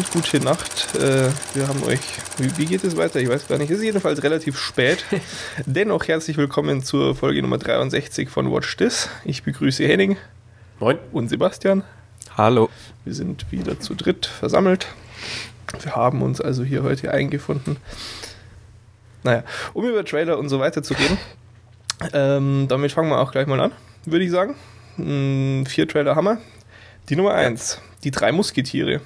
Abend, gute Nacht. Äh, wir haben euch. Wie, wie, geht es weiter? Ich weiß gar nicht. Es ist jedenfalls relativ spät. Dennoch herzlich willkommen zur Folge Nummer 63 von Watch This. Ich begrüße Henning. Moin. Und Sebastian. Hallo. Wir sind wieder zu dritt versammelt. Wir haben uns also hier heute eingefunden. Naja, um über Trailer und so weiter zu reden. Ähm, damit fangen wir auch gleich mal an, würde ich sagen. Hm, vier Trailer haben wir. Die Nummer eins, die drei Musketiere.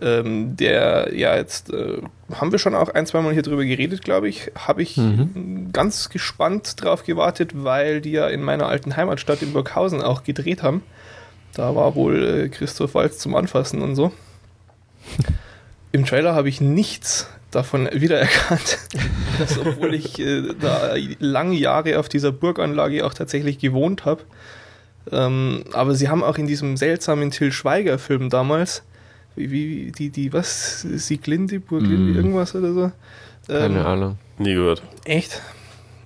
Ähm, der, ja, jetzt äh, haben wir schon auch ein, zwei Mal hier drüber geredet, glaube ich. Habe ich mhm. ganz gespannt drauf gewartet, weil die ja in meiner alten Heimatstadt in Burghausen auch gedreht haben. Da war wohl äh, Christoph Walz zum Anfassen und so. Im Trailer habe ich nichts davon wiedererkannt, dass obwohl ich äh, da lange Jahre auf dieser Burganlage auch tatsächlich gewohnt habe. Ähm, aber sie haben auch in diesem seltsamen Till Schweiger-Film damals wie, wie, die, die, was? Sieglinde, Burglinde, mm. irgendwas oder so? Keine ähm, Ahnung. Nie gehört. Echt?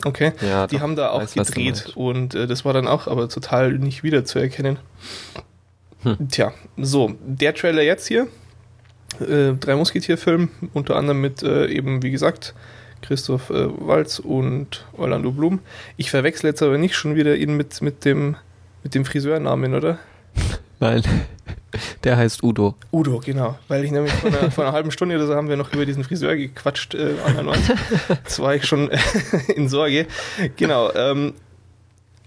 Okay. Ja, die doch, haben da auch weiß, gedreht und äh, das war dann auch aber total nicht wiederzuerkennen. Hm. Tja, so, der Trailer jetzt hier. Äh, drei Musketierfilm, unter anderem mit äh, eben, wie gesagt, Christoph äh, Walz und Orlando Blum. Ich verwechsel jetzt aber nicht schon wieder ihn mit, mit dem, mit dem Friseurnamen, oder? Nein. Der heißt Udo. Udo, genau. Weil ich nämlich vor einer, vor einer halben Stunde oder so haben wir noch über diesen Friseur gequatscht. Äh, Jetzt war ich schon äh, in Sorge. Genau. Ähm,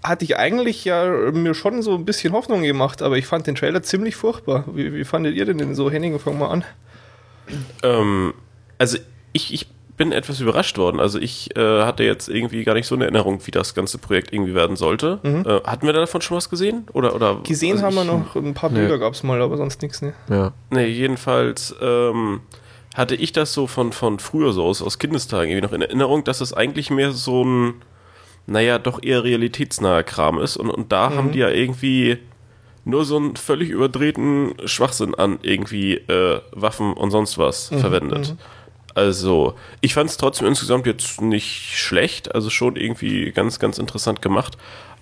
hatte ich eigentlich ja mir schon so ein bisschen Hoffnung gemacht, aber ich fand den Trailer ziemlich furchtbar. Wie, wie fandet ihr denn den so? Henning, fang mal an. Ähm, also ich, ich bin etwas überrascht worden. Also ich äh, hatte jetzt irgendwie gar nicht so eine Erinnerung, wie das ganze Projekt irgendwie werden sollte. Mhm. Äh, hatten wir davon schon was gesehen? Oder, oder, gesehen also haben wir noch, ein paar Bilder nee. gab es mal, aber sonst nichts. Ne? Ja. Nee, jedenfalls ähm, hatte ich das so von, von früher so aus, aus Kindestagen irgendwie noch in Erinnerung, dass es eigentlich mehr so ein, naja, doch eher realitätsnaher Kram ist. Und, und da mhm. haben die ja irgendwie nur so einen völlig überdrehten Schwachsinn an irgendwie äh, Waffen und sonst was mhm. verwendet. Mhm. Also, ich fand es trotzdem insgesamt jetzt nicht schlecht, also schon irgendwie ganz, ganz interessant gemacht.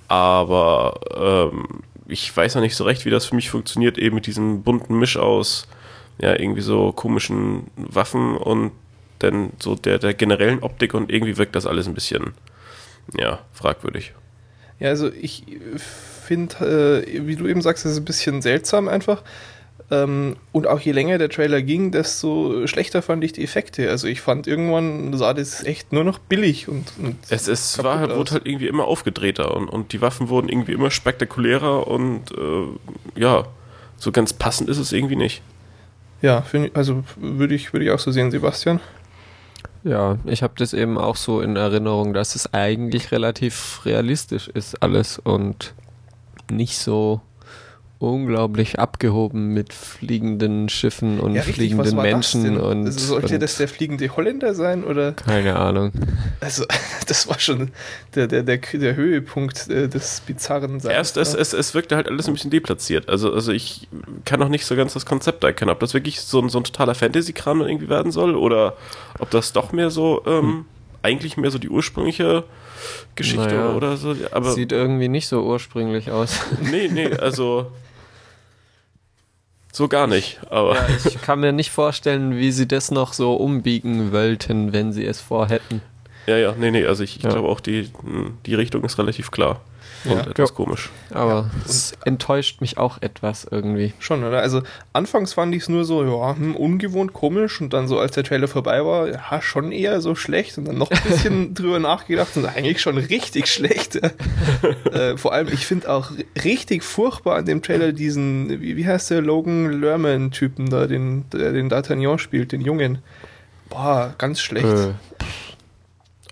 Aber ähm, ich weiß noch nicht so recht, wie das für mich funktioniert, eben mit diesem bunten Misch aus, ja, irgendwie so komischen Waffen und dann so der, der generellen Optik und irgendwie wirkt das alles ein bisschen, ja, fragwürdig. Ja, also ich finde, äh, wie du eben sagst, es ist ein bisschen seltsam einfach. Ähm, und auch je länger der Trailer ging, desto schlechter fand ich die Effekte. Also ich fand irgendwann sah das echt nur noch billig und, und es, es war halt, wurde halt irgendwie immer aufgedrehter und, und die Waffen wurden irgendwie immer spektakulärer und äh, ja, so ganz passend ist es irgendwie nicht. Ja, ich, also würde ich, würde ich auch so sehen, Sebastian. Ja, ich habe das eben auch so in Erinnerung, dass es eigentlich relativ realistisch ist alles und nicht so unglaublich abgehoben mit fliegenden Schiffen und ja, richtig, fliegenden Menschen. Und, also sollte und das der fliegende Holländer sein? Oder? Keine Ahnung. Also, das war schon der, der, der, der Höhepunkt äh, des bizarren Seins. Erst, es, es, es wirkte halt alles ein bisschen deplatziert. Also, also ich kann noch nicht so ganz das Konzept erkennen, ob das wirklich so ein, so ein totaler Fantasy-Kram irgendwie werden soll oder ob das doch mehr so, ähm, hm. eigentlich mehr so die ursprüngliche Geschichte naja, oder so. Aber sieht irgendwie nicht so ursprünglich aus. Nee, nee, also so gar nicht, aber. Ja, ich kann mir nicht vorstellen, wie sie das noch so umbiegen wollten, wenn sie es vorhätten. Ja, ja, nee, nee, also ich, ich ja. glaube auch, die, die Richtung ist relativ klar und ja. etwas komisch. Aber ja. es enttäuscht mich auch etwas irgendwie. Schon, oder? Also anfangs fand ich es nur so, ja, hm, ungewohnt komisch und dann so, als der Trailer vorbei war, ja, schon eher so schlecht und dann noch ein bisschen drüber nachgedacht und eigentlich schon richtig schlecht. äh, vor allem, ich finde auch richtig furchtbar an dem Trailer diesen, wie, wie heißt der Logan Lerman-Typen da, den, der den D'Artagnan spielt, den Jungen. Boah, ganz schlecht. Äh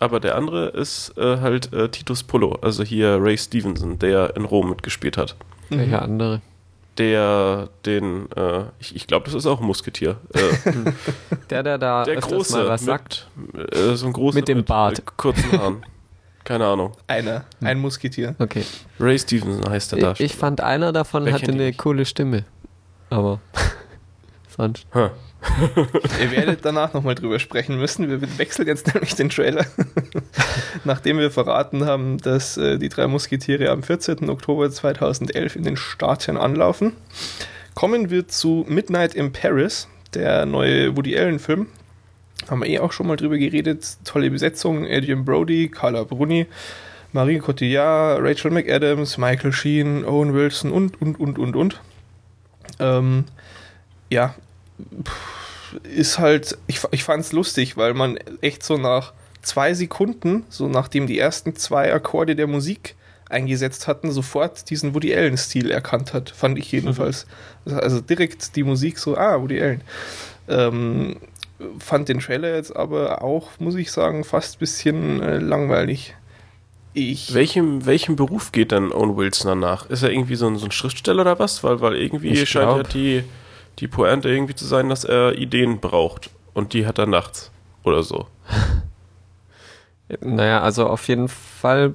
aber der andere ist äh, halt äh, Titus Pullo, also hier Ray Stevenson, der in Rom mitgespielt hat. Welcher mhm. andere? Der, den, äh, ich, ich glaube, das ist auch ein Musketier. Äh, der, der da der große, mal was sagt. Äh, so ein großer mit dem Bart. Mit, kurzen Haaren. Keine Ahnung. Einer, ein Musketier. Okay. Ray Stevenson heißt der da. Ich, ich fand, einer davon Wer hatte eine coole Stimme. Aber sonst. Huh. Ihr werdet danach nochmal drüber sprechen müssen. Wir wechseln jetzt nämlich den Trailer. Nachdem wir verraten haben, dass äh, die drei Musketiere am 14. Oktober 2011 in den Staaten anlaufen, Kommen wir zu Midnight in Paris, der neue Woody Allen-Film. Haben wir eh auch schon mal drüber geredet. Tolle Besetzung: Adrian Brody, Carla Bruni, Marie Cotillard, Rachel McAdams, Michael Sheen, Owen Wilson und, und, und, und, und. Ähm, ja, ist halt, ich, ich fand es lustig, weil man echt so nach zwei Sekunden, so nachdem die ersten zwei Akkorde der Musik eingesetzt hatten, sofort diesen Woody Allen-Stil erkannt hat, fand ich jedenfalls. Mhm. Also direkt die Musik so, ah, Woody Allen. Ähm, fand den Trailer jetzt aber auch, muss ich sagen, fast ein bisschen äh, langweilig. Ich welchem, welchem Beruf geht dann Owen Wilson danach? Ist er irgendwie so ein, so ein Schriftsteller oder was? Weil, weil irgendwie ich scheint ja die, die Pointe irgendwie zu sein, dass er Ideen braucht. Und die hat er nachts. Oder so. naja, also auf jeden Fall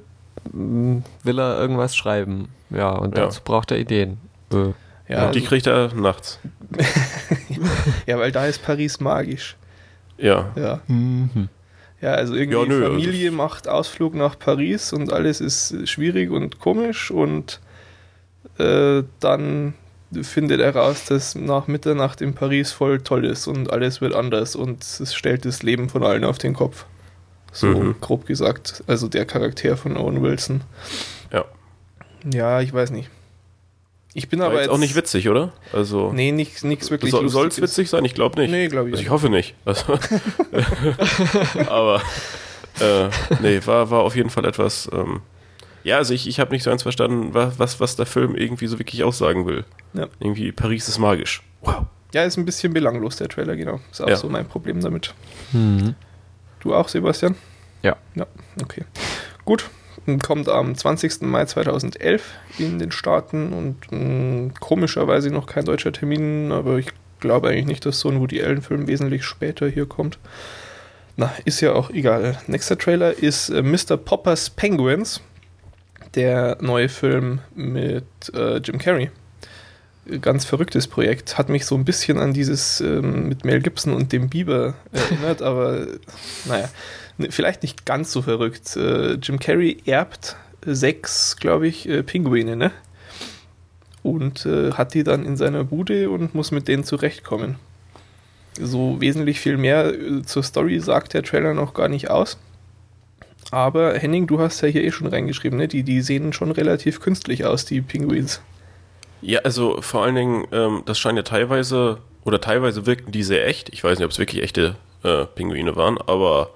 mm, will er irgendwas schreiben. Ja, und dazu braucht er Ideen. Äh. Ja, und die also kriegt er nachts. ja, weil da ist Paris magisch. Ja. Ja. Mhm. Ja, also irgendwie ja, nö, Familie also macht Ausflug nach Paris und alles ist schwierig und komisch und äh, dann findet er raus, dass nach Mitternacht in Paris voll toll ist und alles wird anders und es stellt das Leben von allen auf den Kopf. So mhm. grob gesagt. Also der Charakter von Owen Wilson. Ja. Ja, ich weiß nicht. Ich bin War aber jetzt, auch nicht witzig, oder? Also nee, nichts wirklich. So, Soll es witzig sein? Ich glaube nicht. Nee, glaube ich. Also ich hoffe nicht. Also aber äh, nee, war, war auf jeden Fall etwas. Ähm, ja, also ich, ich habe nicht so eins verstanden, was, was der Film irgendwie so wirklich aussagen will. Ja. Irgendwie Paris ist magisch. Wow. Ja, ist ein bisschen belanglos, der Trailer, genau. Ist auch ja. so mein Problem damit. Mhm. Du auch, Sebastian? Ja. Ja, okay. Gut, kommt am 20. Mai 2011 in den Staaten und mh, mm, komischerweise noch kein deutscher Termin, aber ich glaube eigentlich nicht, dass so ein Woody Allen-Film wesentlich später hier kommt. Na, ist ja auch egal. Nächster Trailer ist äh, Mr. Poppers Penguins, der neue Film mit äh, Jim Carrey. Ganz verrücktes Projekt. Hat mich so ein bisschen an dieses ähm, mit Mel Gibson und dem Biber erinnert, aber naja. Ne, vielleicht nicht ganz so verrückt. Äh, Jim Carrey erbt sechs, glaube ich, äh, Pinguine, ne? Und äh, hat die dann in seiner Bude und muss mit denen zurechtkommen. So wesentlich viel mehr äh, zur Story sagt der Trailer noch gar nicht aus. Aber Henning, du hast ja hier eh schon reingeschrieben, ne? Die, die sehen schon relativ künstlich aus, die Pinguins. Ja, also vor allen Dingen, ähm, das scheint ja teilweise, oder teilweise wirken die sehr echt. Ich weiß nicht, ob es wirklich echte äh, Pinguine waren, aber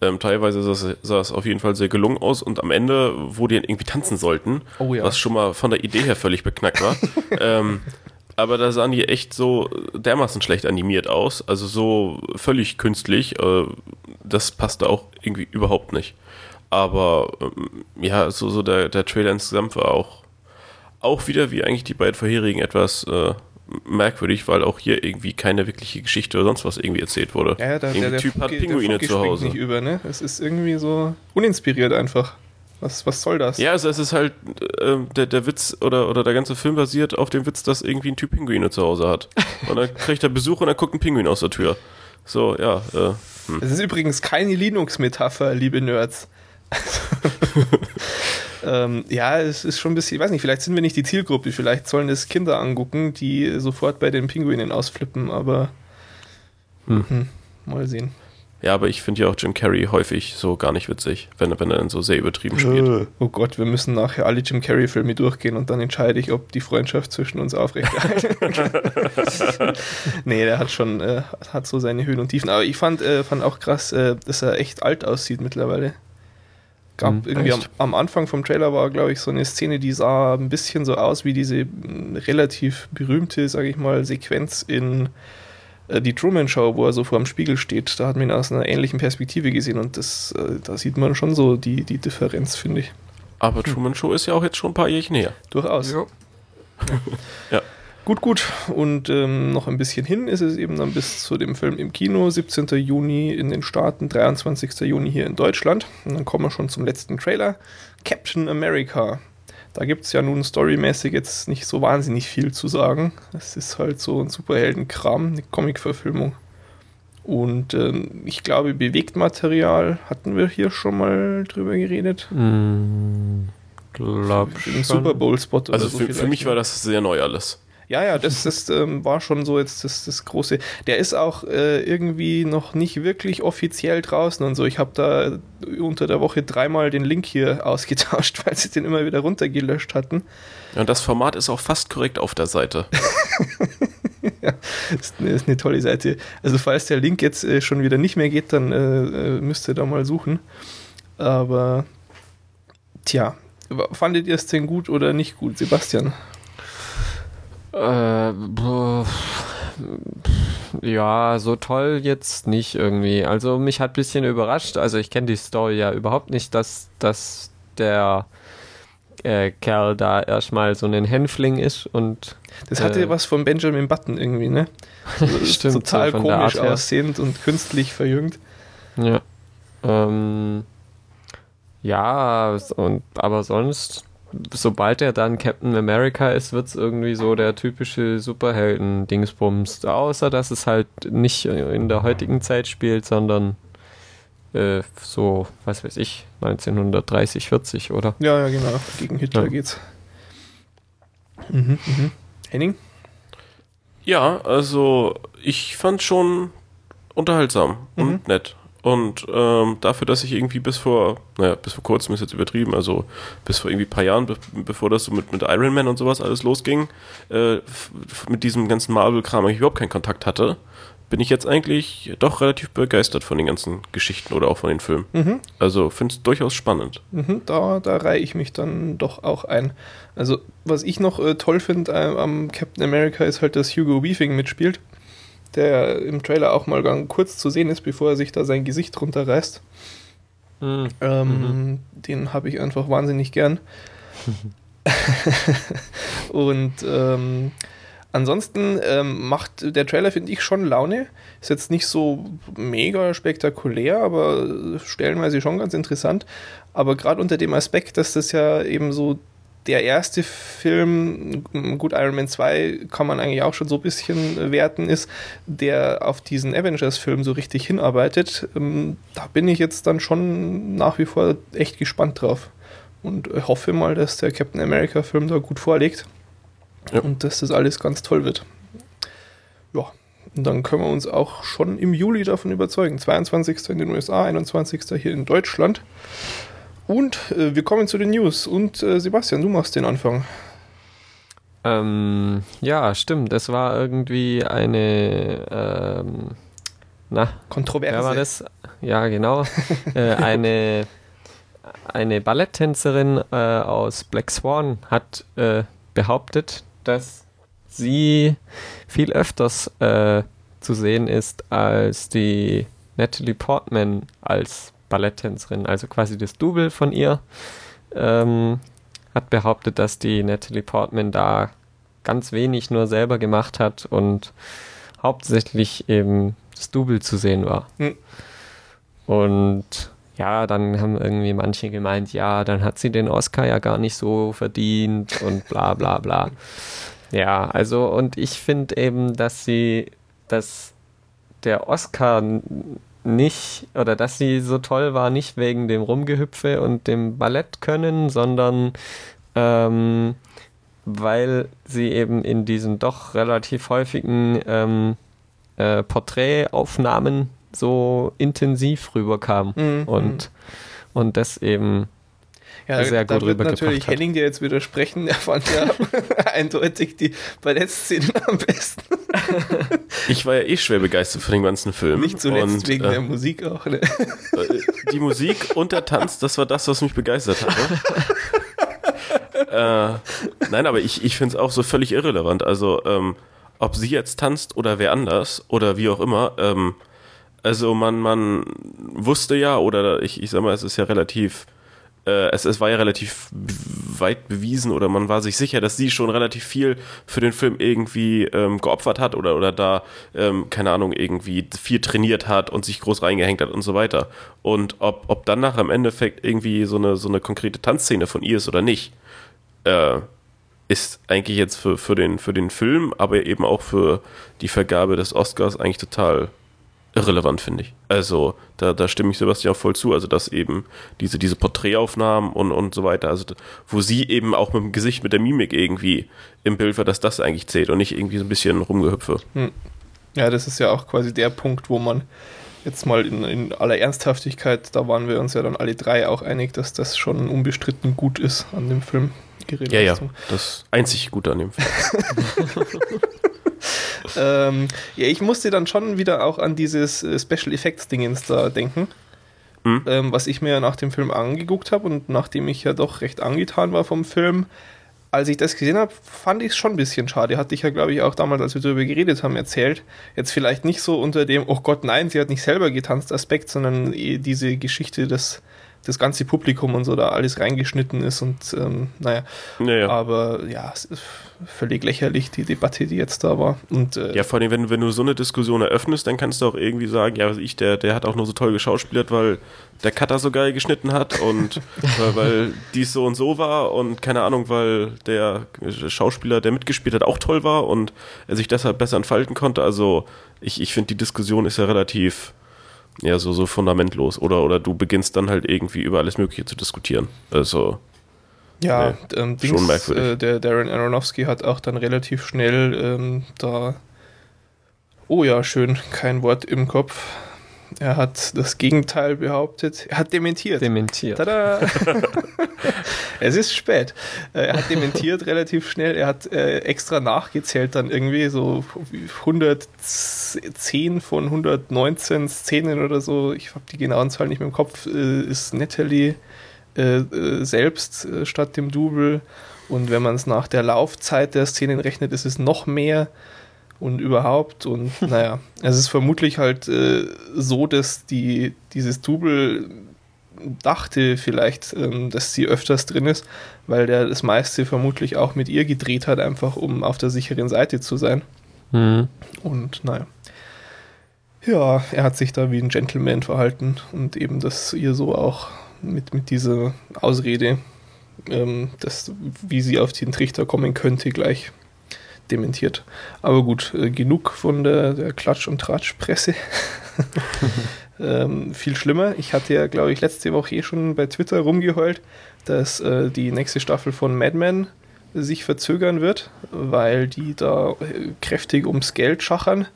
ähm, teilweise sah, sah, es auf jeden Fall sehr gelungen aus und am Ende, wo die irgendwie tanzen sollten, oh ja. was schon mal von der Idee her völlig beknackt war. ähm, aber da sahen die echt so dermaßen schlecht animiert aus, also so völlig künstlich. Äh, das passte auch irgendwie überhaupt nicht. Aber ähm, ja, so, so der, der Trailer insgesamt war auch, auch wieder wie eigentlich die beiden vorherigen etwas äh, merkwürdig, weil auch hier irgendwie keine wirkliche Geschichte oder sonst was irgendwie erzählt wurde. Ja, der, der, der Typ Funke, hat Pinguine zu Hause. nicht über, ne? Es ist irgendwie so uninspiriert einfach. Was, was soll das? Ja, also es ist halt, äh, der, der Witz oder, oder der ganze Film basiert auf dem Witz, dass irgendwie ein Typ Pinguine zu Hause hat. Und dann kriegt er Besuch und dann guckt ein Pinguin aus der Tür. So, ja. Äh, hm. Das ist übrigens keine Linux-Metapher, liebe Nerds. ähm, ja, es ist schon ein bisschen, ich weiß nicht, vielleicht sind wir nicht die Zielgruppe, vielleicht sollen es Kinder angucken, die sofort bei den Pinguinen ausflippen, aber hm. Hm, mal sehen. Ja, aber ich finde ja auch Jim Carrey häufig so gar nicht witzig, wenn, wenn er dann so sehr übertrieben spielt. Äh, oh Gott, wir müssen nachher alle Jim Carrey-Filme durchgehen und dann entscheide ich, ob die Freundschaft zwischen uns aufrechterhalten. nee, der hat schon, äh, hat so seine Höhen und Tiefen. Aber ich fand, äh, fand auch krass, äh, dass er echt alt aussieht mittlerweile gab hm, irgendwie am, am, Anfang vom Trailer war, glaube ich, so eine Szene, die sah ein bisschen so aus wie diese hm, relativ berühmte, sage ich mal, Sequenz in äh, die Truman Show, wo er so vor dem Spiegel steht. Da hat man ihn aus einer ähnlichen Perspektive gesehen und das, äh, da sieht man schon so die, die Differenz, finde ich. Aber Truman Show ist ja auch jetzt schon ein paar Jährchen her. Durchaus. Ja. ja. Gut, gut. Und ähm, noch ein bisschen hin ist es eben dann bis zu dem Film im Kino. 17. Juni in den Staaten, 23. Juni hier in Deutschland. Und dann kommen wir schon zum letzten Trailer. Captain America. Da gibt es ja nun storymäßig jetzt nicht so wahnsinnig viel zu sagen. Es ist halt so ein Superheldenkram, eine Comic-Verfilmung. Und ähm, ich glaube, Bewegtmaterial hatten wir hier schon mal drüber geredet. Mm, glaub Im Super Bowl-Spot. Also so für, für mich war das sehr neu alles. Ja, ja, das, das ähm, war schon so jetzt das, das große. Der ist auch äh, irgendwie noch nicht wirklich offiziell draußen und so. Ich habe da unter der Woche dreimal den Link hier ausgetauscht, weil sie den immer wieder runtergelöscht hatten. Ja, und das Format ist auch fast korrekt auf der Seite. ja, ist eine, ist eine, tolle Seite. Also falls der Link jetzt äh, schon wieder nicht mehr geht, dann äh, äh müsst ihr da mal suchen. Aber tja, fandet ihr es denn gut oder nicht gut, Sebastian? Äh, ja, so toll jetzt nicht irgendwie. Also mich hat ein bisschen überrascht. Also ich kenne die Story ja überhaupt nicht, dass, dass der äh, Kerl da erstmal so ein Hänfling ist und. Das hatte äh, was von Benjamin Button irgendwie, ne? So, Stimmt, total so komisch aussehend und künstlich verjüngt. Ja. Ähm, ja, und aber sonst sobald er dann Captain America ist, wird es irgendwie so der typische Superhelden-Dingsbums. Außer, dass es halt nicht in der heutigen Zeit spielt, sondern äh, so, was weiß ich, 1930, 40, oder? Ja, ja, genau. Gegen Hitler ja. geht's. Mhm, mhm. Henning? Ja, also ich fand schon unterhaltsam mhm. und nett. Und ähm, dafür, dass ich irgendwie bis vor, naja, bis vor kurzem ist jetzt übertrieben, also bis vor irgendwie ein paar Jahren, be bevor das so mit, mit Iron Man und sowas alles losging, äh, mit diesem ganzen Marvel-Kram ich überhaupt keinen Kontakt hatte, bin ich jetzt eigentlich doch relativ begeistert von den ganzen Geschichten oder auch von den Filmen. Mhm. Also finde es durchaus spannend. Mhm, da da reihe ich mich dann doch auch ein. Also was ich noch äh, toll finde äh, am Captain America ist halt, dass Hugo Weaving mitspielt der im Trailer auch mal ganz kurz zu sehen ist, bevor er sich da sein Gesicht runterreißt. Mhm. Ähm, mhm. Den habe ich einfach wahnsinnig gern. und ähm, ansonsten ähm, macht der Trailer, finde ich, schon Laune. Ist jetzt nicht so mega spektakulär, aber stellenweise schon ganz interessant. Aber gerade unter dem Aspekt, dass das ja eben so der erste Film, gut, Iron Man 2 kann man eigentlich auch schon so ein bisschen werten, ist, der auf diesen Avengers-Film so richtig hinarbeitet. Ähm, da bin ich jetzt dann schon nach wie vor echt gespannt drauf. Und hoffe mal, dass der Captain America-Film da gut vorlegt. Ja. Und dass das alles ganz toll wird. Ja, und dann können wir uns auch schon im Juli davon überzeugen. 22. in den USA, 21. hier in Deutschland. Und äh, wir kommen zu den News. Und äh, Sebastian, du machst den Anfang. Ähm, ja, stimmt. Es war irgendwie eine ähm, na, Kontroverse. Wer war das? Ja, genau. äh, eine, eine Balletttänzerin äh, aus Black Swan hat äh, behauptet, dass sie viel öfters äh, zu sehen ist als die Natalie Portman als Balletttänzerin, also quasi das Double von ihr, ähm, hat behauptet, dass die Natalie Portman da ganz wenig nur selber gemacht hat und hauptsächlich eben das Double zu sehen war. Mhm. Und ja, dann haben irgendwie manche gemeint, ja, dann hat sie den Oscar ja gar nicht so verdient und bla bla bla. Ja, also und ich finde eben, dass sie, dass der Oscar nicht, oder dass sie so toll war, nicht wegen dem Rumgehüpfe und dem Ballett können, sondern ähm, weil sie eben in diesen doch relativ häufigen ähm, äh, Porträtaufnahmen so intensiv rüberkam mhm. und, und das eben ja, sehr da gut wird natürlich Henning dir jetzt widersprechen. Er fand ja eindeutig die Ballettszenen am besten. ich war ja eh schwer begeistert von dem ganzen Film. Nicht zuletzt und, wegen äh, der Musik auch. Ne? Äh, die Musik und der Tanz, das war das, was mich begeistert hat. Ne? äh, nein, aber ich, ich finde es auch so völlig irrelevant. Also, ähm, ob sie jetzt tanzt oder wer anders oder wie auch immer, ähm, also man, man wusste ja, oder ich, ich sag mal, es ist ja relativ äh, es, es war ja relativ weit bewiesen oder man war sich sicher, dass sie schon relativ viel für den Film irgendwie ähm, geopfert hat oder, oder da, ähm, keine Ahnung, irgendwie viel trainiert hat und sich groß reingehängt hat und so weiter. Und ob, ob dann nach im Endeffekt irgendwie so eine, so eine konkrete Tanzszene von ihr ist oder nicht, äh, ist eigentlich jetzt für, für, den, für den Film, aber eben auch für die Vergabe des Oscars eigentlich total irrelevant, finde ich. Also, da, da stimme ich Sebastian auch voll zu. Also, dass eben diese, diese Porträtaufnahmen und, und so weiter, also wo sie eben auch mit dem Gesicht, mit der Mimik irgendwie im Bild war, dass das eigentlich zählt und nicht irgendwie so ein bisschen rumgehüpfe. Hm. Ja, das ist ja auch quasi der Punkt, wo man jetzt mal in, in aller Ernsthaftigkeit, da waren wir uns ja dann alle drei auch einig, dass das schon unbestritten gut ist an dem Film. Ja, ja, das einzig Gute an dem Film. ähm, ja, ich musste dann schon wieder auch an dieses äh, Special Effects Dingens da denken. Mhm. Ähm, was ich mir nach dem Film angeguckt habe und nachdem ich ja doch recht angetan war vom Film, als ich das gesehen habe, fand ich es schon ein bisschen schade. Hatte ich ja, glaube ich, auch damals, als wir darüber geredet haben, erzählt. Jetzt vielleicht nicht so unter dem, oh Gott, nein, sie hat nicht selber getanzt Aspekt, sondern eh diese Geschichte, dass das ganze Publikum und so da alles reingeschnitten ist und ähm, naja. Ja, Aber ja, es ist völlig lächerlich, die Debatte, die jetzt da war. Und, äh, ja, vor allem, wenn, wenn du so eine Diskussion eröffnest, dann kannst du auch irgendwie sagen, ja, ich, der, der hat auch nur so toll geschauspielert, weil der Cutter so geil geschnitten hat und weil, weil dies so und so war und keine Ahnung, weil der Schauspieler, der mitgespielt hat, auch toll war und er sich deshalb besser entfalten konnte. Also ich, ich finde, die Diskussion ist ja relativ ja, so, so fundamentlos. Oder, oder du beginnst dann halt irgendwie über alles Mögliche zu diskutieren. Also. Ja, nee, ähm, Dings, schon merkwürdig. Äh, der Darren Aronofsky hat auch dann relativ schnell ähm, da. Oh ja, schön, kein Wort im Kopf. Er hat das Gegenteil behauptet. Er hat dementiert. Dementiert. Tada! es ist spät. Äh, er hat dementiert relativ schnell. Er hat äh, extra nachgezählt dann irgendwie so 110 von 119 Szenen oder so. Ich habe die genauen Zahlen nicht mehr im Kopf. Äh, ist Natalie äh, äh, selbst äh, statt dem Double. Und wenn man es nach der Laufzeit der Szenen rechnet, ist es noch mehr und überhaupt. Und naja, es ist vermutlich halt äh, so, dass die, dieses Double dachte vielleicht, ähm, dass sie öfters drin ist, weil der das meiste vermutlich auch mit ihr gedreht hat, einfach um auf der sicheren Seite zu sein. Mhm. Und naja. Ja, er hat sich da wie ein Gentleman verhalten und eben das ihr so auch mit, mit dieser Ausrede, ähm, dass, wie sie auf den Trichter kommen könnte, gleich dementiert. Aber gut, äh, genug von der, der Klatsch- und Tratschpresse. ähm, viel schlimmer. Ich hatte ja, glaube ich, letzte Woche eh schon bei Twitter rumgeheult, dass äh, die nächste Staffel von Mad Men sich verzögern wird, weil die da äh, kräftig ums Geld schachern.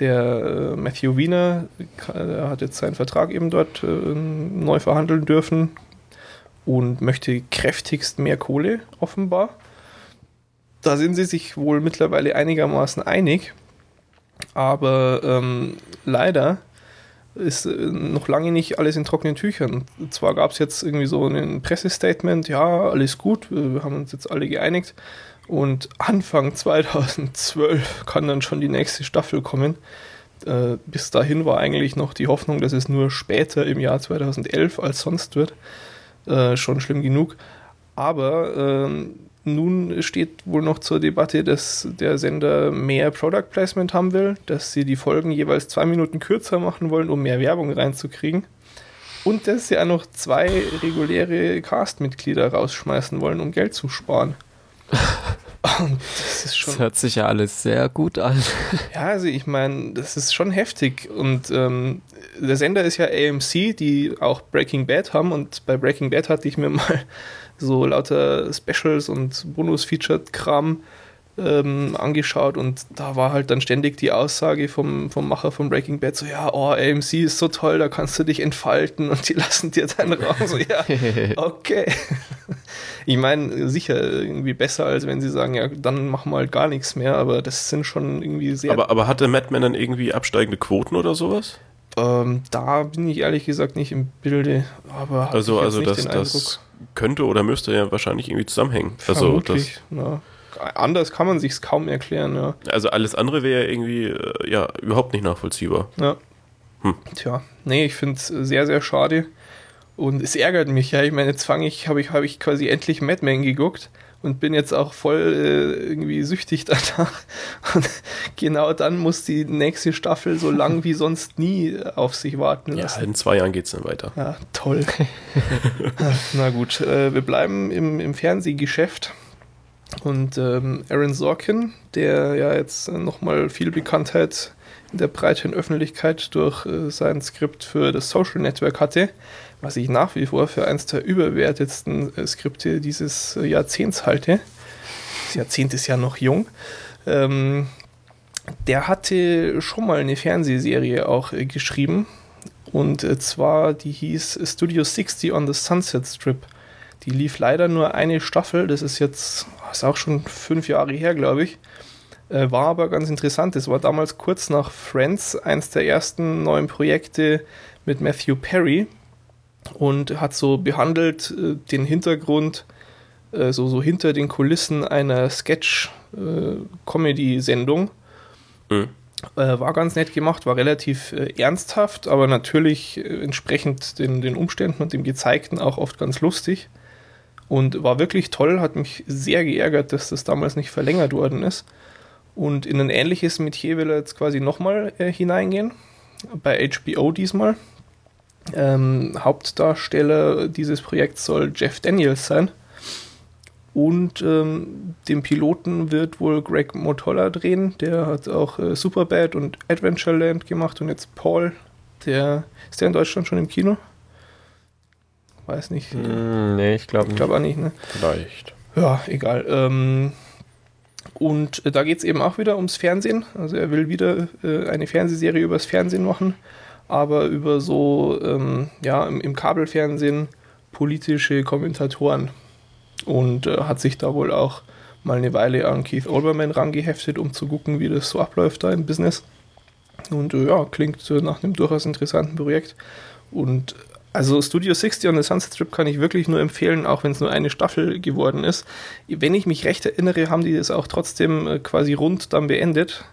Der äh, Matthew Wiener der hat jetzt seinen Vertrag eben dort äh, neu verhandeln dürfen und möchte kräftigst mehr Kohle, offenbar da sind sie sich wohl mittlerweile einigermaßen einig. Aber ähm, leider ist äh, noch lange nicht alles in trockenen Tüchern. Zwar gab es jetzt irgendwie so ein Pressestatement, ja, alles gut, wir haben uns jetzt alle geeinigt. Und Anfang 2012 kann dann schon die nächste Staffel kommen. Äh, bis dahin war eigentlich noch die Hoffnung, dass es nur später im Jahr 2011 als sonst wird. Äh, schon schlimm genug. Aber ähm, nun steht wohl noch zur Debatte, dass der Sender mehr Product Placement haben will, dass sie die Folgen jeweils zwei Minuten kürzer machen wollen, um mehr Werbung reinzukriegen. Und dass sie auch noch zwei reguläre Cast-Mitglieder rausschmeißen wollen, um Geld zu sparen. das, das, hört sich ja alles sehr gut an. Ja, also ich meine, das ist schon heftig. Und ähm, der Sender ist ja AMC, die auch Breaking Bad haben. Und bei Breaking Bad hatte ich mir mal so lauter Specials und Bonus-Featured-Kram ähm, angeschaut und da war halt dann ständig die Aussage vom, vom Macher von Breaking Bad so, ja, oh, AMC ist so toll, da kannst du dich entfalten und die lassen dir deinen Raum. So, ja, okay. ich meine, sicher irgendwie besser, als wenn sie sagen, ja, dann machen wir halt gar nichts mehr, aber das sind schon irgendwie sehr... Aber, aber hatte Mad Men dann irgendwie absteigende Quoten oder sowas? Ähm, da bin ich ehrlich gesagt nicht im Bilde, aber also, also das, das könnte oder müsste ja wahrscheinlich irgendwie zusammenhängen. Also das, ja. Anders kann man sich es kaum erklären, ja. Also alles andere wäre irgendwie äh, ja überhaupt nicht nachvollziehbar. Ja. Hm. Tja, nee, ich finde es sehr, sehr schade. Und es ärgert mich, ja. Ich meine, jetzt fange ich, habe ich, hab ich quasi endlich Mad Men geguckt und bin jetzt auch voll äh, irgendwie süchtig danach. Und genau dann muss die nächste Staffel so lang wie sonst nie auf sich warten lassen. Ja, in zwei Jahren geht es dann weiter. Ja, toll. Na gut, äh, wir bleiben im, im Fernsehgeschäft. Und ähm, Aaron Sorkin, der ja jetzt nochmal viel Bekanntheit in der breiten Öffentlichkeit durch äh, sein Skript für das Social Network hatte, was ich nach wie vor für eines der überwertetsten äh, Skripte dieses äh, Jahrzehnts halte. Das Jahrzehnt ist ja noch jung. Ähm, der hatte schon mal eine Fernsehserie auch äh, geschrieben. Und äh, zwar, die hieß Studio 60 on the Sunset Strip. Die lief leider nur eine Staffel, das ist jetzt, ist auch schon fünf Jahre her, glaube ich. Äh, war aber ganz interessant. Das war damals kurz nach Friends, eins der ersten neuen Projekte mit Matthew Perry und hat so behandelt äh, den Hintergrund, äh, so, so hinter den Kulissen einer Sketch-Comedy-Sendung. Mhm. Äh, war ganz nett gemacht, war relativ äh, ernsthaft, aber natürlich äh, entsprechend den, den Umständen und dem Gezeigten auch oft ganz lustig. Und war wirklich toll, hat mich sehr geärgert, dass das damals nicht verlängert worden ist. Und in ein ähnliches Metier will er jetzt quasi nochmal äh, hineingehen. Bei HBO diesmal. Ähm, Hauptdarsteller dieses Projekts soll Jeff Daniels sein. Und ähm, den Piloten wird wohl Greg Motola drehen. Der hat auch äh, Superbad und Adventureland gemacht. Und jetzt Paul, der ist der in Deutschland schon im Kino? Weiß nicht. Mm, nee, ich glaube Ich glaube auch nicht, ne? Vielleicht. Ja, egal. Ähm, und äh, da geht es eben auch wieder ums Fernsehen. Also er will wieder äh, eine Fernsehserie übers Fernsehen machen, aber über so, ähm, ja, im, im, Kabelfernsehen politische Kommentatoren. Und äh, hat sich da wohl auch mal eine Weile an Keith Olbermann rangeheftet, um zu gucken, wie das so abläuft da im Business. Und äh, ja, klingt nach einem durchaus interessanten Projekt. Und also Studio 60 on the Sunset Strip kann ich wirklich nur empfehlen, auch wenn es nur eine Staffel geworden ist. Wenn ich mich recht erinnere, haben die das auch trotzdem äh, quasi rund dann beendet.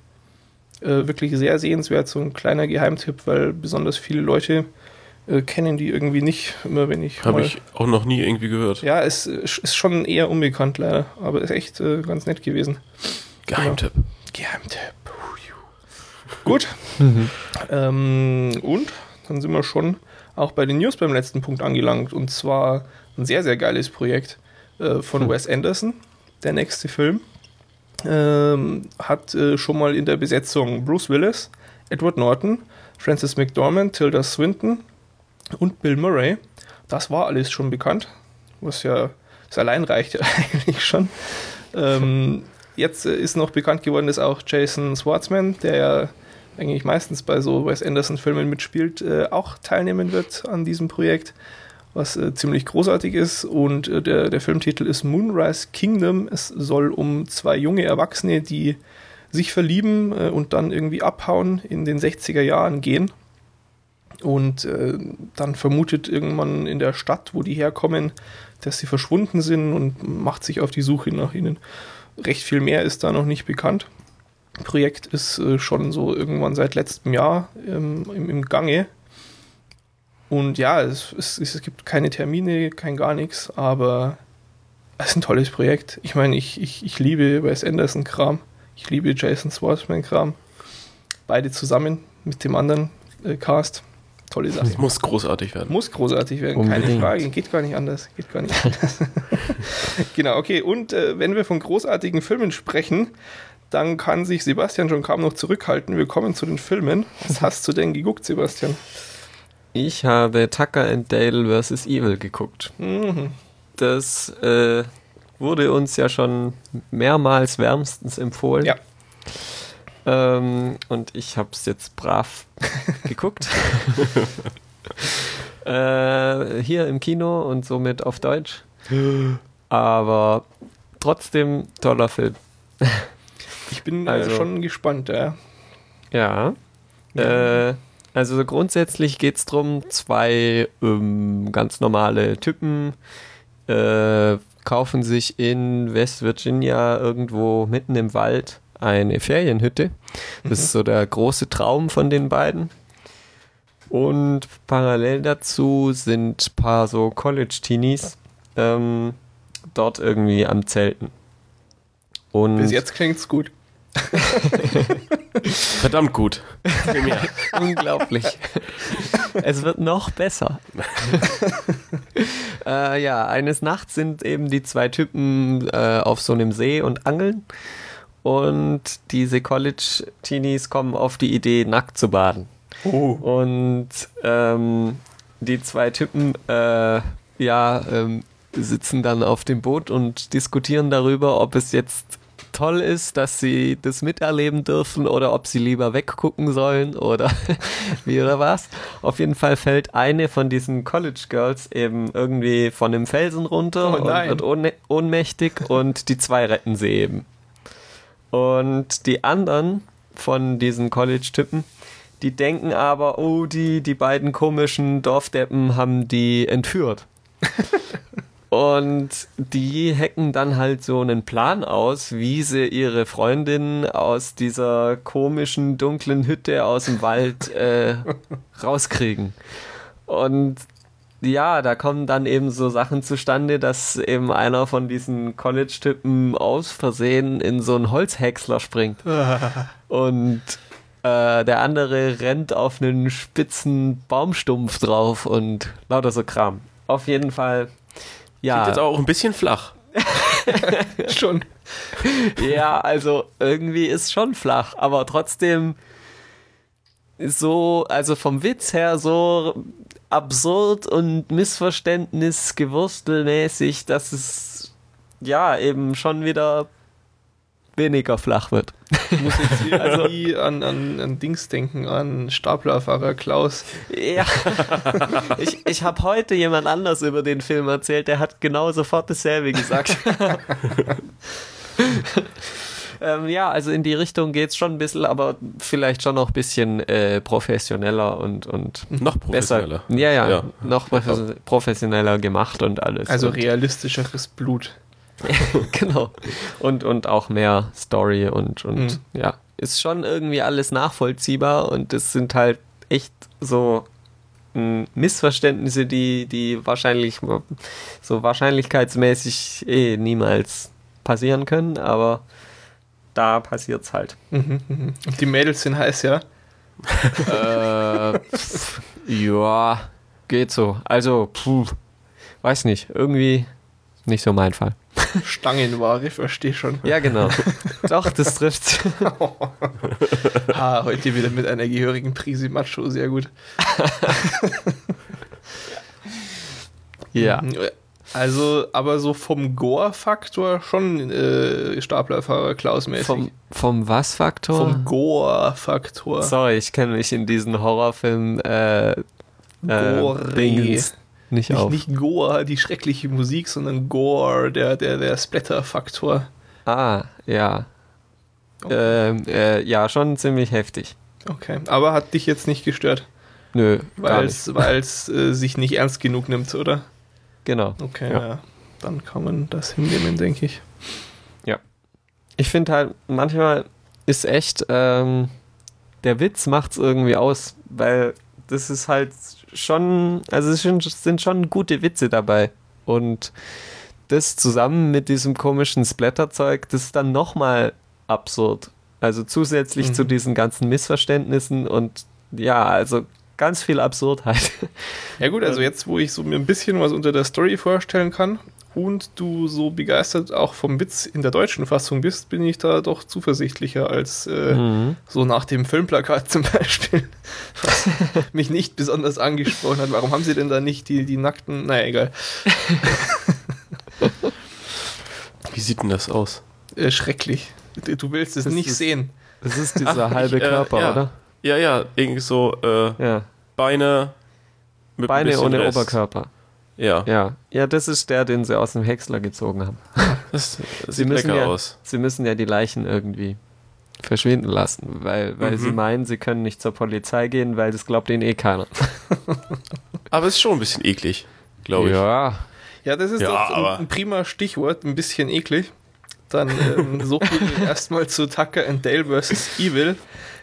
Äh, wirklich sehr sehenswert, so ein kleiner Geheimtipp, weil besonders viele Leute äh, kennen die irgendwie nicht, immer wenn ich. Habe ich auch noch nie irgendwie gehört. Ja, es ist schon eher unbekannt leider, aber ist echt äh, ganz nett gewesen. Geheimtipp. Genau. Geheimtipp. Gut. Mhm. Ähm, und dann sind wir schon auch bei den News beim letzten Punkt angelangt. Und zwar ein sehr, sehr geiles Projekt äh, von hm. Wes Anderson, der nächste Film. Ähm, hat äh, schon mal in der Besetzung Bruce Willis, Edward Norton, Francis McDormand, Tilda Swinton und Bill Murray. Das war alles schon bekannt, was ja das allein reicht ja eigentlich schon. Ähm, jetzt äh, ist noch bekannt geworden, dass auch Jason Schwartzman, der ja eigentlich meistens bei so Wes Anderson-Filmen mitspielt, äh, auch teilnehmen wird an diesem Projekt, was äh, ziemlich großartig ist. Und äh, der, der Filmtitel ist Moonrise Kingdom. Es soll um zwei junge Erwachsene, die sich verlieben äh, und dann irgendwie abhauen, in den 60er Jahren gehen. Und äh, dann vermutet irgendwann in der Stadt, wo die herkommen, dass sie verschwunden sind und macht sich auf die Suche nach ihnen. Recht viel mehr ist da noch nicht bekannt. Projekt ist äh, schon so irgendwann seit letztem Jahr ähm, im, im, Gange. Und ja, es, es, es, gibt keine Termine, kein gar nichts, aber es ist ein tolles Projekt. Ich meine, ich, ich, ich liebe Wes Anderson-Kram, ich liebe Jason Schwartzman-Kram. Beide zusammen mit dem anderen äh, Cast. Tolle Sache. Es muss großartig werden. Muss großartig werden, Unbedingt. keine Frage. Geht gar nicht anders. Geht gar nicht anders. genau, okay. Und äh, wenn wir von großartigen Filmen sprechen, dann kann sich Sebastian schon kaum noch zurückhalten. Wir kommen zu den Filmen. Was hast du denn geguckt, Sebastian? Ich habe Tucker and Dale vs. Evil geguckt. Mhm. Das äh, wurde uns ja schon mehrmals wärmstens empfohlen. Ja. Ähm, und ich habe es jetzt brav geguckt. äh, hier im Kino und somit auf Deutsch. Aber trotzdem toller Film. Ich bin äh, also, äh, schon gespannt, ja. Ja. ja. Äh, also grundsätzlich geht es darum, zwei ähm, ganz normale Typen äh, kaufen sich in West Virginia irgendwo mitten im Wald eine Ferienhütte. Das mhm. ist so der große Traum von den beiden. Und parallel dazu sind ein paar so College-Teenies ähm, dort irgendwie am Zelten. Und Bis jetzt klingt's gut. Verdammt gut. Unglaublich. Es wird noch besser. Äh, ja, eines Nachts sind eben die zwei Typen äh, auf so einem See und angeln. Und diese College-Teenies kommen auf die Idee, nackt zu baden. Oh. Und ähm, die zwei Typen, äh, ja, ähm, sitzen dann auf dem Boot und diskutieren darüber, ob es jetzt toll ist, dass sie das miterleben dürfen oder ob sie lieber weggucken sollen oder wie oder was. Auf jeden Fall fällt eine von diesen College Girls eben irgendwie von dem Felsen runter Oh und wird ohn ohnmächtig und die zwei retten sie eben. Und die anderen von diesen College-Typen, die denken aber, oh, die, die beiden komischen Dorfdeppen haben die entführt. Und die hacken dann halt so einen Plan aus, wie sie ihre Freundin aus dieser komischen dunklen Hütte aus dem Wald äh, rauskriegen. Und ja, da kommen dann eben so Sachen zustande, dass eben einer von diesen College-Typen aus Versehen in so einen Holzhäcksler springt. Und äh, der andere rennt auf einen spitzen Baumstumpf drauf und lauter so Kram. Auf jeden Fall, Klingt jetzt ja, auch ein bisschen flach. Schon. ja, also irgendwie ist schon flach, aber trotzdem so, also vom Witz her so absurd und missverständnisgewurstelmäßig, dass es ja eben schon wieder weniger flach wird. Ich muss jetzt irgendwie an, an, an Dings denken, an Staplerfahrer Klaus. Ja, ich, ich habe heute jemand anders über den Film erzählt, der hat genau sofort dasselbe gesagt. ähm, ja, also in die Richtung geht's schon ein bisschen, aber vielleicht schon noch ein bisschen äh, professioneller und, und Noch besser. professioneller. Ja, ja, Ja. noch profes- professioneller gemacht und alles. Also und, realistischeres Blut. genau. Und, und auch mehr Story und, und Mhm. ja, ist schon irgendwie alles nachvollziehbar und es sind halt echt so mh, Missverständnisse, die, die wahrscheinlich so wahrscheinlichkeitsmäßig eh niemals passieren können, aber da passiert's halt. Mhm, mhm. Und die Mädels sind heiß, ja? äh, pf, ja, geht so. Also, puh, weiß nicht, irgendwie nicht so mein Fall. Stangenware, verstehe schon. Ja, genau. Doch, das trifft. Ah, heute wieder mit einer gehörigen Prise Macho, sehr gut. ja. Mhm. Also, aber so vom Gore-Faktor schon äh, Staplerfahrer Klaus-mäßig. Vom, vom was-Faktor? Vom Gore-Faktor. Sorry, ich kenne mich in diesen Horrorfilmen äh, äh, Gore. Nicht, Nicht, auf. nicht Gore, die schreckliche Musik, sondern Gore, der, der, der Splatter-Faktor. Ah, ja. Oh. Ähm, äh, ja, schon ziemlich heftig. Okay, aber hat dich jetzt nicht gestört, Nö, weil es äh, sich nicht ernst genug nimmt, oder? Genau. Okay, Ja. ja. Dann kann man das hinnehmen, denke ich. Ich finde halt, manchmal ist echt, ähm, der Witz macht's irgendwie aus, weil das ist halt schon, also es sind, schon gute Witze dabei. Und das zusammen mit diesem komischen Splatterzeug, das ist dann nochmal absurd. Also zusätzlich Mhm. zu diesen ganzen Missverständnissen und ja, also ganz viel Absurdheit. Ja gut, also jetzt, wo ich so mir ein bisschen was unter der Story vorstellen kann und du so begeistert auch vom Witz in der deutschen Fassung bist, bin ich da doch zuversichtlicher als äh, Mhm. so nach dem Filmplakat zum Beispiel, was mich nicht besonders angesprochen hat. Warum haben sie denn da nicht die, die nackten, naja, egal, Wie sieht denn das aus? äh, schrecklich. Du du willst es Das nicht ist- sehen. Das ist dieser Ach, halbe ich, äh, Körper, ja. oder? Ja, ja, irgendwie so äh, Ja. Beine mit ein Beine ohne Rest. Oberkörper. Ja, Ja. Ja, das ist der, den sie aus dem Häcksler gezogen haben. das, das Sie sieht müssen lecker ja- aus. Sie müssen ja die Leichen irgendwie verschwinden lassen, weil, weil Mhm. sie meinen, sie können nicht zur Polizei gehen, weil das glaubt ihnen eh keiner. Aber es ist schon ein bisschen eklig, glaube ich. Ja. Ja, das ist Ja, doch ein, aber- ein prima Stichwort, ein bisschen eklig. Dann ähm, so viel erstmal zu Tucker and Dale vs. Evil.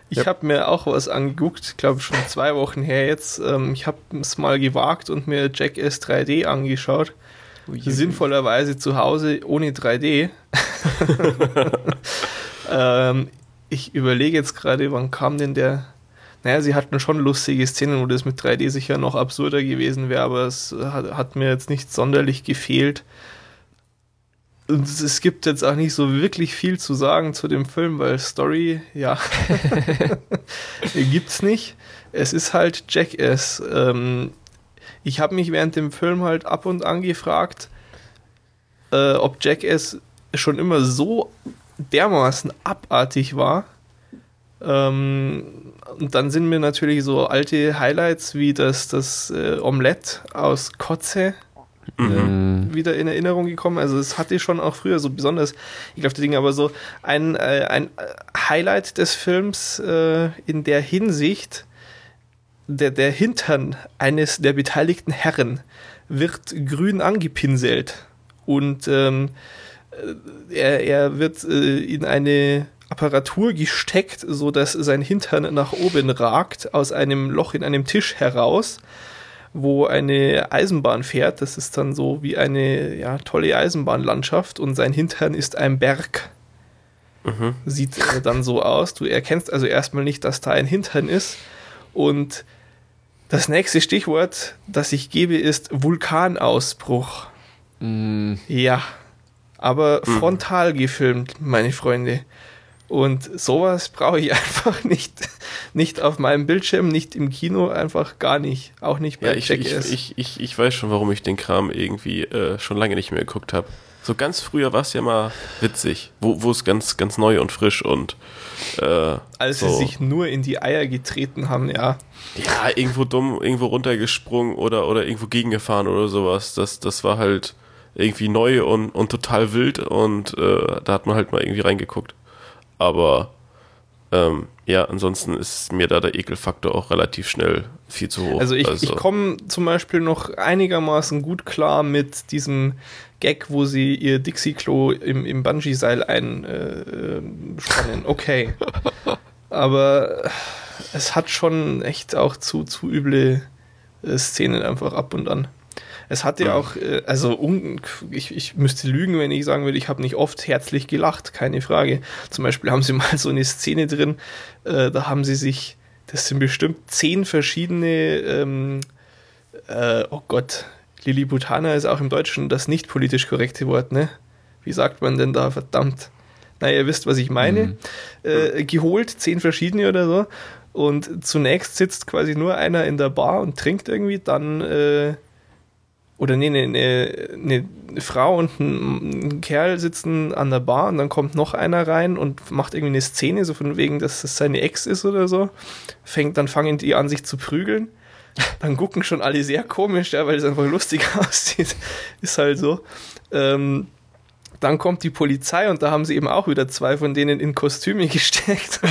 Ich Yep. habe mir auch was angeguckt, ich glaube schon zwei Wochen her jetzt. Ähm, ich habe es mal gewagt und mir Jackass 3D angeschaut. Sinnvollerweise zu Hause ohne 3D. ähm, ich überlege jetzt gerade, wann kam denn der? naja, sie hatten schon lustige Szenen, wo das mit 3D sicher noch absurder gewesen wäre, aber es hat, hat mir jetzt nicht sonderlich gefehlt. Und es gibt jetzt auch nicht so wirklich viel zu sagen zu dem Film, weil Story, ja, gibt's nicht. Es ist halt Jackass. Ähm, ich habe mich während dem Film halt ab und an gefragt, äh, ob Jackass schon immer so dermaßen abartig war. Ähm, und dann sind mir natürlich so alte Highlights wie das, das äh, Omelette aus Kotze mhm. äh, wieder in Erinnerung gekommen. Also es hatte schon auch früher so besonders ekelhafte Dinge, aber so ein, äh, ein Highlight des Films äh, in der Hinsicht, der, der Hintern eines der beteiligten Herren wird grün angepinselt und ähm, er, er wird äh, in eine Apparatur gesteckt, so dass sein Hintern nach oben ragt aus einem Loch in einem Tisch heraus, wo eine Eisenbahn fährt. Das ist dann so wie eine ja, tolle Eisenbahnlandschaft und sein Hintern ist ein Berg. Mhm. Sieht äh, dann so aus. Du erkennst also erstmal nicht, dass da ein Hintern ist und das nächste Stichwort, das ich gebe, ist Vulkanausbruch. Mm. Ja, aber mm. frontal gefilmt, meine Freunde. Und sowas brauche ich einfach nicht, nicht auf meinem Bildschirm, nicht im Kino, einfach gar nicht. Auch nicht bei ja, ich, ich, ich, ich, ich weiß schon, warum ich den Kram irgendwie äh, schon lange nicht mehr geguckt habe. So ganz früher war es ja mal witzig, wo es ganz, ganz neu und frisch und äh, als so. sie sich nur in die Eier getreten haben, ja. Ja, irgendwo dumm, irgendwo runtergesprungen oder, oder irgendwo gegengefahren oder sowas. Das, das war halt irgendwie neu und, und total wild und äh, da hat man halt mal irgendwie reingeguckt. Aber ähm, ja, ansonsten ist mir da der Ekelfaktor auch relativ schnell viel zu hoch. Also ich, also. ich komme zum Beispiel noch einigermaßen gut klar mit diesem Gag, wo sie ihr Dixie-Klo im, im Bungee-Seil einspannen. Äh, okay. Aber es hat schon echt auch zu, zu üble äh, Szenen einfach ab und an. Es hatte ja auch, äh, also ich, ich müsste lügen, wenn ich sagen würde, ich habe nicht oft herzlich gelacht, keine Frage. Zum Beispiel haben sie mal so eine Szene drin, äh, da haben sie sich, das sind bestimmt zehn verschiedene, ähm, äh, oh Gott, Lilliputaner ist auch im Deutschen das nicht politisch korrekte Wort, ne? Wie sagt man denn da, verdammt? Na, ihr wisst, was ich meine. Mhm. Äh, geholt, zehn verschiedene oder so. Und zunächst sitzt quasi nur einer in der Bar und trinkt irgendwie, dann äh, oder nee, eine, eine, eine Frau und ein, ein, Kerl sitzen an der Bar und dann kommt noch einer rein und macht irgendwie eine Szene, so von wegen, dass das seine Ex ist oder so. Fängt, dann fangen die an, sich zu prügeln. Dann gucken schon alle sehr komisch, ja, weil es einfach lustig aussieht. Ist halt so. Ähm, dann kommt die Polizei und da haben sie eben auch wieder zwei von denen in Kostüme gesteckt.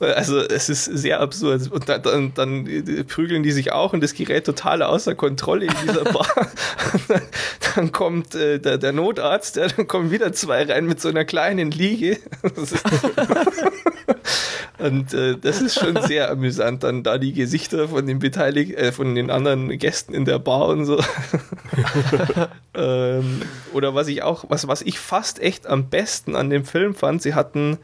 also es ist sehr absurd. Und dann, dann, dann, prügeln die sich auch und das gerät total außer Kontrolle in dieser Bar. dann, dann, kommt äh, der, der, Notarzt, ja, dann kommen wieder zwei rein mit so einer kleinen Liege. und äh, das ist schon sehr amüsant, dann da die Gesichter von den Beteiligten, äh, von den anderen Gästen in der Bar und so. ähm, oder was ich auch, was, was ich fast echt am besten an dem Film fand, sie hatten,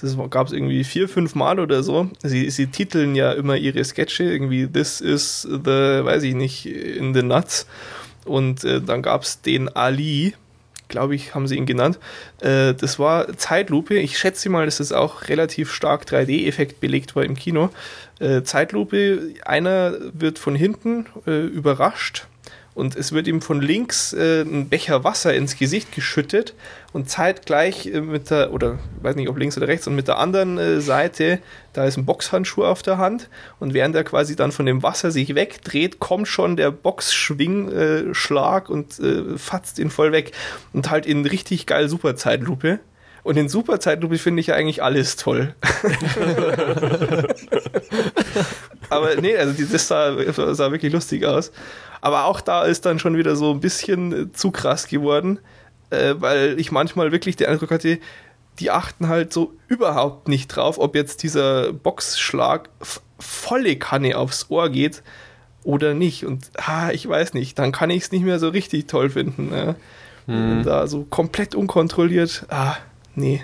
das gab es irgendwie vier, fünf Mal oder so, sie, sie titeln ja immer ihre Sketche, irgendwie This is the, weiß ich nicht, in the nuts. Und äh, dann gab es den Ali, glaube ich, haben sie ihn genannt. Äh, das war Zeitlupe. Ich schätze mal, dass es auch relativ stark 3D-Effekt belegt war im Kino. Äh, Zeitlupe, einer wird von hinten äh, überrascht und es wird ihm von links äh, ein Becher Wasser ins Gesicht geschüttet und zeitgleich äh, mit der, oder weiß nicht ob links oder rechts, und mit der anderen äh, Seite, da ist ein Boxhandschuh auf der Hand und während er quasi dann von dem Wasser sich wegdreht, kommt schon der Boxschwingschlag und äh, fatzt ihn voll weg und halt in richtig geil Superzeitlupe. Und in Superzeitlupe finde ich ja eigentlich alles toll. Aber nee, also das sah, sah wirklich lustig aus. Aber auch da ist dann schon wieder so ein bisschen äh, zu krass geworden, äh, weil ich manchmal wirklich den Eindruck hatte, die achten halt so überhaupt nicht drauf, ob jetzt dieser Boxschlag volle Kanne aufs Ohr geht oder nicht. Und ah, ich weiß nicht, dann kann ich es nicht mehr so richtig toll finden. Ne? Hm. Da so komplett unkontrolliert, ah, nee.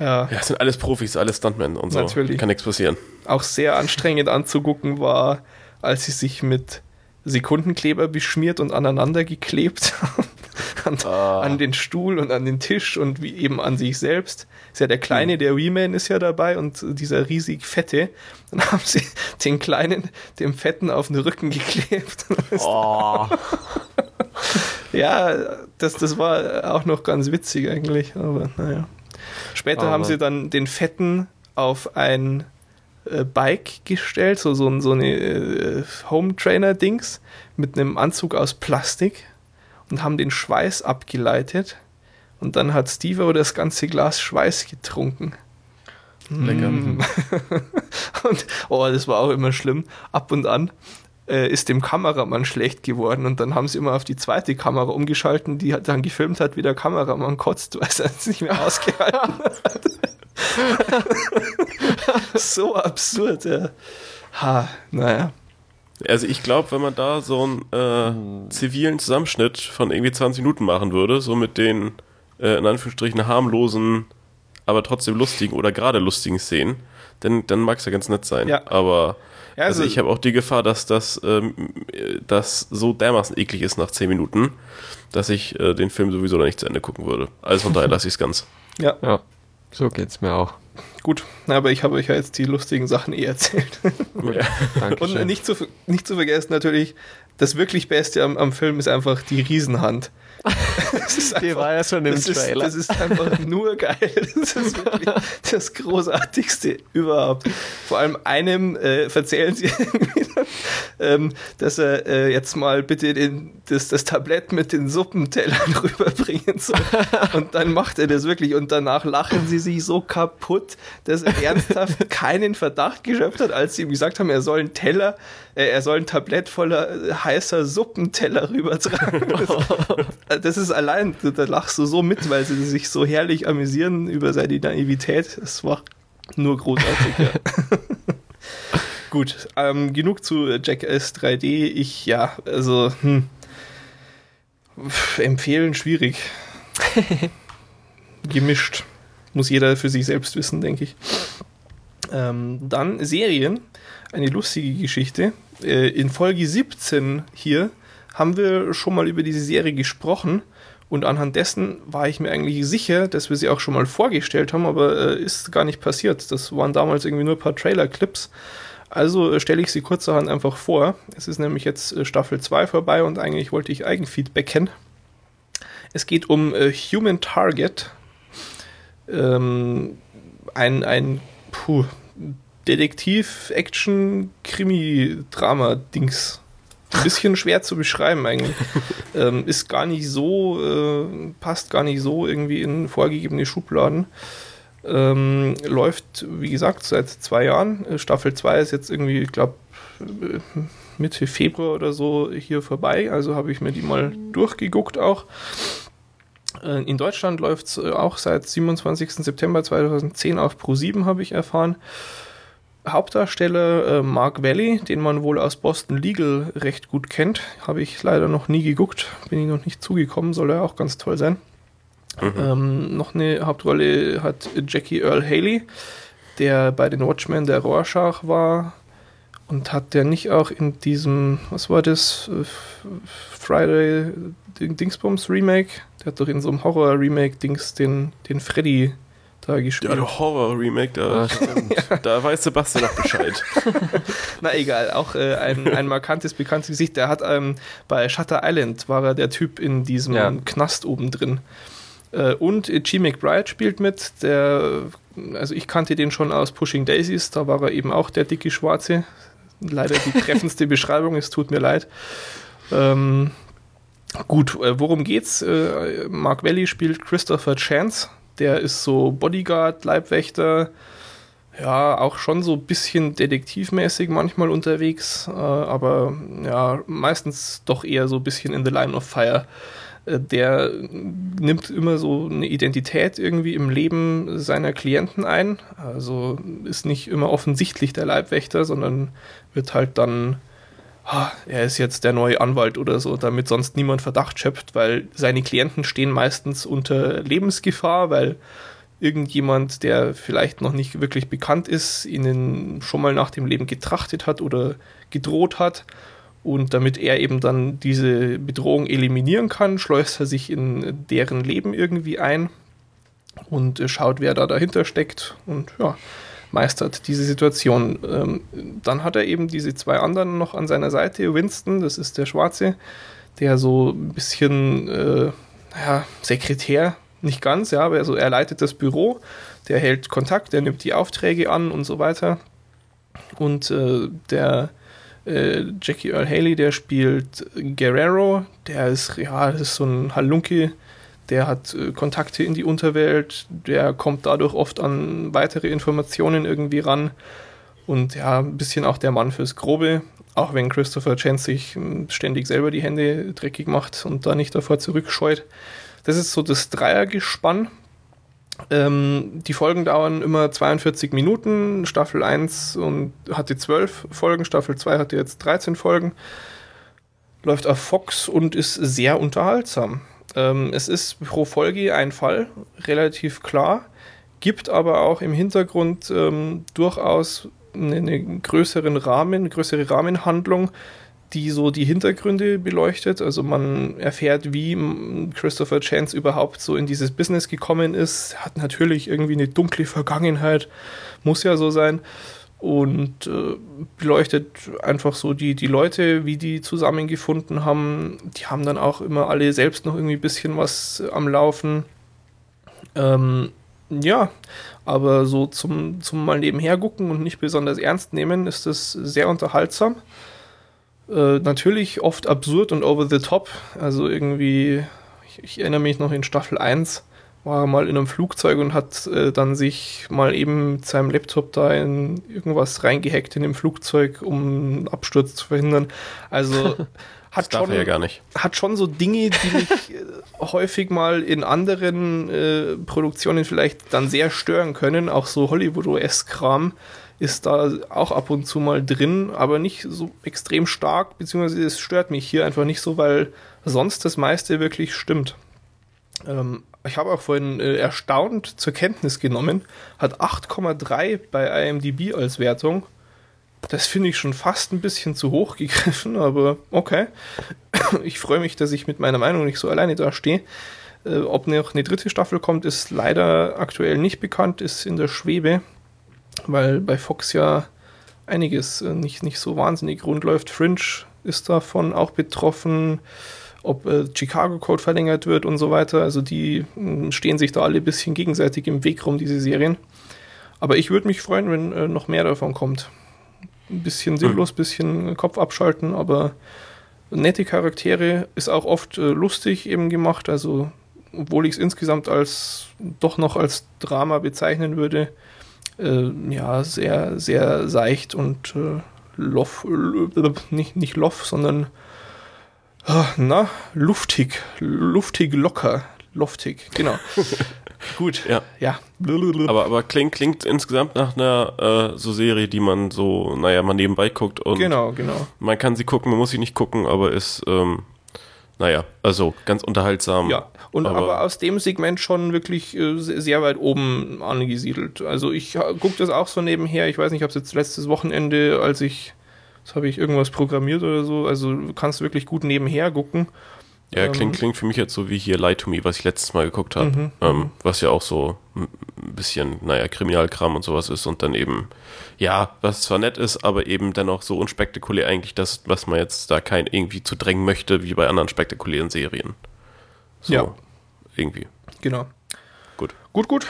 Ja. Ja, es sind alles Profis, alles Stuntmen und so. Natürlich. Kann nichts passieren. Auch sehr anstrengend anzugucken war, als sie sich mit Sekundenkleber beschmiert und aneinander geklebt an, Ah. an den Stuhl und an den Tisch und wie eben an sich selbst. Ist ja der Kleine, der Wee-Man ist ja dabei und dieser riesig Fette. Dann haben sie den Kleinen, dem Fetten auf den Rücken geklebt. Oh. Ja, das, das war auch noch ganz witzig eigentlich, aber naja. Später Aber- haben sie dann den Fetten auf ein äh, Bike gestellt, so, so, ein- so eine äh, Home-Trainer-Dings mit einem Anzug aus Plastik und haben den Schweiß abgeleitet. Und dann hat Steve das ganze Glas Schweiß getrunken. Lecker. Mm. und oh, das war auch immer schlimm. Ab und an äh, ist dem Kameramann schlecht geworden und dann haben sie immer auf die zweite Kamera umgeschalten, die hat dann gefilmt hat, wie der Kameramann kotzt, weil er es nicht mehr ausgehalten hat. so absurd, ja. Ha, naja. Also ich glaube, wenn man da so einen äh, zivilen Zusammenschnitt von irgendwie 20 Minuten machen würde, so mit den äh, in Anführungsstrichen harmlosen, aber trotzdem lustigen oder gerade lustigen Szenen, dann, dann mag es ja ganz nett sein. Ja. Aber Ja, also, also- ich habe auch die Gefahr, dass das, ähm, äh, das so dermaßen eklig ist nach 10 Minuten, dass ich äh, den Film sowieso noch nicht zu Ende gucken würde. Also von daher lasse ich es ganz. Ja, Ja, so geht's mir auch. gut. Aber ich habe euch ja jetzt die lustigen Sachen eh erzählt. Ja. Und nicht zu, nicht zu vergessen natürlich, das wirklich Beste am, am Film ist einfach die Riesenhand. Das ist Die war ja schon im das ist, Trailer. das ist einfach nur geil. Das ist wirklich das Großartigste überhaupt. Vor allem einem äh, verzählen sie irgendwie, dann, ähm, dass er äh, jetzt mal bitte den, das, das Tablett mit den Suppentellern rüberbringen soll. Und dann macht er das wirklich und danach lachen sie sich so kaputt, dass er ernsthaft keinen Verdacht geschöpft hat, als sie ihm gesagt haben, er soll einen Teller, äh, er soll ein Tablett voller heißer Suppenteller rübertragen. Das ist allein, da- lachst du so mit, weil sie sich so herrlich amüsieren über seine Naivität. Es war nur großartig, ja. Gut, ähm, genug zu Jackass 3D. Ich, ja, also, hm. Pff, empfehlen schwierig. Gemischt. Muss jeder für sich selbst wissen, denke ich. Ähm, dann Serien. Eine lustige Geschichte. Äh, in Folge 17 hier haben wir schon mal über diese Serie gesprochen und anhand dessen war ich mir eigentlich sicher, dass wir sie auch schon mal vorgestellt haben, aber äh, ist gar nicht passiert. Das waren damals irgendwie nur ein paar Trailer-Clips. Also äh, stelle ich sie kurzerhand einfach vor. Es ist nämlich jetzt äh, Staffel 2 vorbei und eigentlich wollte ich Eigenfeedbacken. Es geht um äh, Human Target. Ähm, ein, ein puh, Ein bisschen schwer zu beschreiben eigentlich. ähm, ist gar nicht so, äh, passt gar nicht so irgendwie in vorgegebene Schubladen. Ähm, läuft, wie gesagt, seit zwei Jahren. Äh, Staffel 2 ist jetzt irgendwie, ich glaube, Mitte Februar oder so hier vorbei. Also habe ich mir die mal durchgeguckt auch. Äh, In Deutschland läuft es auch seit 27. September 2010 auf Pro7, habe ich erfahren. Hauptdarsteller äh, Mark Valley, den man wohl aus Boston Legal recht gut kennt, habe ich leider noch nie geguckt, bin ich noch nicht zugekommen, soll er auch ganz toll sein. Ähm, noch eine Hauptrolle hat Jackie Earl Haley, der bei den Watchmen der Rorschach war und hat der nicht auch in diesem, was war das, Äh, Friday Ding- Dingsbums Remake? Der hat doch in so einem Horror-Remake-Dings den, den Freddy da gespielt. Ja, der Horror-Remake, da, da weiß Sebastian noch Bescheid. Na egal, auch äh, ein, ein markantes, bekanntes Gesicht. Der hat ähm, bei Shutter Island war er der Typ in diesem Ja. Knast oben drin. Äh, und G. McBride spielt mit. Der, also ich kannte den schon aus Pushing Daisies, da war er eben auch der dicke Schwarze. Leider die treffendste Beschreibung, es tut mir leid. Ähm, gut, äh, worum geht's? Äh, Mark Valley spielt Christopher Chance. Der ist so Bodyguard, Leibwächter, ja, auch schon so ein bisschen detektivmäßig manchmal unterwegs, äh, aber ja, meistens doch eher so ein bisschen in the line of fire. Äh, der nimmt immer so eine Identität irgendwie im Leben seiner Klienten ein. Also ist nicht immer offensichtlich der Leibwächter, sondern wird halt dann, er ist jetzt der neue Anwalt oder so, damit sonst niemand Verdacht schöpft, weil seine Klienten stehen meistens unter Lebensgefahr, weil irgendjemand, der vielleicht noch nicht wirklich bekannt ist, ihnen schon mal nach dem Leben getrachtet hat oder gedroht hat. Und damit er eben dann diese Bedrohung eliminieren kann, schleust er sich in deren Leben irgendwie ein und schaut, wer da dahinter steckt und ja, meistert diese Situation. Ähm, dann hat er eben diese zwei anderen noch an seiner Seite. Winston, das ist der Schwarze, der so ein bisschen, äh, naja, Sekretär, nicht ganz, ja, aber also er leitet das Büro, der hält Kontakt, der nimmt die Aufträge an und so weiter. Und äh, der äh, Jackie Earl Haley, der spielt Guerrero, der ist, ja, das ist so ein Halunke, der hat äh, Kontakte in die Unterwelt, der kommt dadurch oft an weitere Informationen irgendwie ran und ja, ein bisschen auch der Mann fürs Grobe, auch wenn Christopher Chance sich hm, ständig selber die Hände dreckig macht und da nicht davor zurückscheut. Das ist so das Dreiergespann. Ähm, die Folgen dauern immer 42 Minuten. Staffel 1 und hatte 12 Folgen, Staffel 2 hatte jetzt 13 Folgen. Läuft auf Fox und ist sehr unterhaltsam. Ähm, es ist pro Folge ein Fall, relativ klar, gibt aber auch im Hintergrund ähm, durchaus einen eine größeren Rahmen, eine größere Rahmenhandlung, die so die Hintergründe beleuchtet. Also man erfährt, wie Christopher Chance überhaupt so in dieses Business gekommen ist. Hat natürlich irgendwie eine dunkle Vergangenheit, muss ja so sein. Und äh, beleuchtet einfach so die, die Leute, wie die zusammengefunden haben. Die haben dann auch immer alle selbst noch irgendwie ein bisschen was am Laufen. Ähm, ja, aber so zum, zum mal nebenher gucken und nicht besonders ernst nehmen, ist das sehr unterhaltsam. Äh, natürlich oft absurd und over the top. Also irgendwie, ich, ich, erinnere mich noch in Staffel 1, war mal in einem Flugzeug und hat äh, dann sich mal eben mit seinem Laptop da in irgendwas reingehackt in dem Flugzeug, um einen Absturz zu verhindern. Also hat schon, ja hat schon so Dinge, die mich äh, häufig mal in anderen äh, Produktionen vielleicht dann sehr stören können, auch so Hollywood-OS-Kram ist da auch ab und zu mal drin, aber nicht so extrem stark, beziehungsweise es stört mich hier einfach nicht so, weil sonst das meiste wirklich stimmt. Ähm, ich habe auch vorhin äh, erstaunt zur Kenntnis genommen, hat 8,3 bei IMDb als Wertung. Das finde ich schon fast ein bisschen zu hoch gegriffen, aber okay. Ich freue mich, dass ich mit meiner Meinung nicht so alleine dastehe. Äh, ob noch eine dritte Staffel kommt, ist leider aktuell nicht bekannt, ist in der Schwebe weil bei Fox ja einiges äh, nicht, nicht so wahnsinnig rund läuft. Fringe ist davon auch betroffen, ob äh, Chicago Code verlängert wird und so weiter. Also die äh, stehen sich da alle ein bisschen gegenseitig im Weg rum, diese Serien. Aber ich würde mich freuen, wenn äh, noch mehr davon kommt. Ein bisschen sinnlos, ein bisschen Kopf abschalten, aber nette Charaktere ist auch oft äh, lustig eben gemacht. Also obwohl ich es insgesamt als doch noch als Drama bezeichnen würde, äh, ja, sehr, sehr seicht und äh, loff, nicht, nicht loff, sondern ah, na, luftig, luftig locker, loftig, genau. Gut, ja. ja. Aber, aber klingt, klingt insgesamt nach einer äh, so Serie, die man so, naja, mal nebenbei guckt und genau, genau. man kann sie gucken, man muss sie nicht gucken, aber ist, ähm, naja, also ganz unterhaltsam. Ja, und aber, aber aus dem Segment schon wirklich äh, sehr weit oben angesiedelt. Also ich gucke das auch so nebenher. Ich weiß nicht, ob es jetzt letztes Wochenende, als ich, das habe ich irgendwas programmiert oder so, also du kannst wirklich gut nebenher gucken. Ja, ähm, klingt, klingt für mich jetzt so wie hier Lie to Me, was ich letztes Mal geguckt habe. Mhm, ähm, mhm. was ja auch so ein bisschen, naja, Kriminalkram und sowas ist und dann eben, ja, was zwar nett ist, aber eben dennoch so unspektakulär eigentlich das, was man jetzt da kein irgendwie zu drängen möchte, wie bei anderen spektakulären Serien. So, ja. Irgendwie. Genau. Gut. Gut, gut.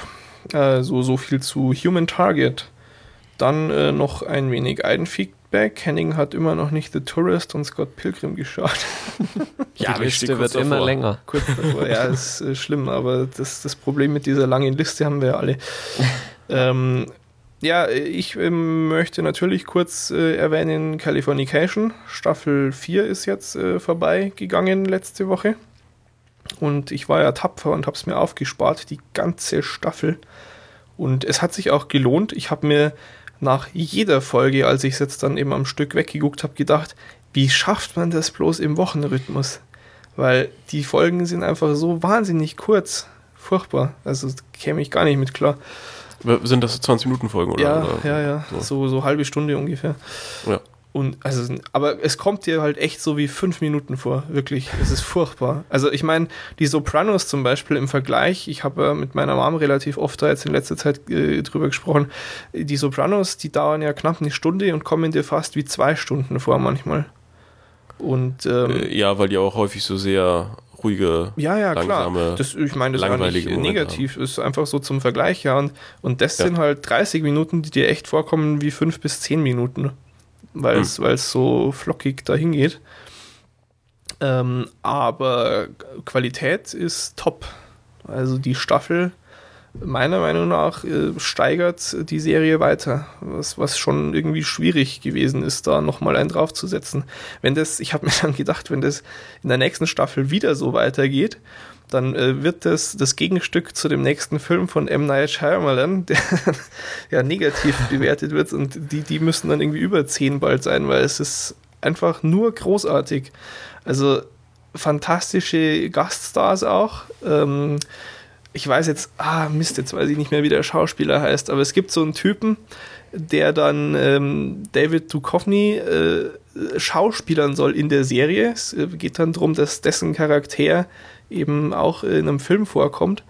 Äh, so, so viel zu Human Target. Dann äh, noch ein wenig Eigenfeedback. Henning hat immer noch nicht The Tourist und Scott Pilgrim geschaut. ja, die Liste wird davor. immer länger. Kurz davor. Ja, ist äh, schlimm, aber das, das Problem mit dieser langen Liste haben wir ja alle. ähm, ja, ich äh, möchte natürlich kurz äh, erwähnen Californication. Staffel 4 ist jetzt äh, vorbei gegangen letzte Woche. Und ich war ja tapfer und habe es mir aufgespart, die ganze Staffel. Und es hat sich auch gelohnt. Ich habe mir nach jeder Folge, als ich es jetzt dann eben am Stück weggeguckt habe, gedacht, wie schafft man das bloß im Wochenrhythmus? Weil die Folgen sind einfach so wahnsinnig kurz. furchtbar. Also käme ich gar nicht mit klar. Sind das so 20 Minuten Folgen oder? Ja, ja, ja. So. So, so halbe Stunde ungefähr. Ja. Und also, aber es kommt dir halt echt so wie fünf Minuten vor, wirklich. Es ist furchtbar. Also ich meine, die Sopranos zum Beispiel im Vergleich, ich habe ja mit meiner Mom relativ oft da jetzt in letzter Zeit äh, drüber gesprochen, die Sopranos, die dauern ja knapp eine Stunde und kommen dir fast wie zwei Stunden vor manchmal. Und ähm, Äh, Ja, weil die auch häufig so sehr ruhige, ja, ja, klar. langsame, Das, ich meine, das nicht langweilige Momente negativ, ist einfach so zum Vergleich, ja. Und, und das Ja. sind halt 30 Minuten, die dir echt vorkommen wie fünf bis zehn Minuten, weil es Hm. so flockig dahin geht. Ähm, aber Qualität ist top. Also die Staffel, meiner Meinung nach, äh, steigert die Serie weiter, was, was schon irgendwie schwierig gewesen ist, da nochmal einen draufzusetzen. Wenn das, ich habe mir dann gedacht, wenn das in der nächsten Staffel wieder so weitergeht, dann äh, wird das das Gegenstück zu dem nächsten Film von M. Night Shyamalan, der ja negativ bewertet wird und die, die müssen dann irgendwie über 10 bald sein, weil es ist einfach nur großartig. Also fantastische Gaststars auch. Ähm, ich weiß jetzt, ah Mist, jetzt weiß ich nicht mehr, wie der Schauspieler heißt, aber es gibt so einen Typen, der dann ähm, David Duchovny äh, schauspielern soll in der Serie. Es äh, geht dann darum, dass dessen Charakter eben auch in einem Film vorkommt.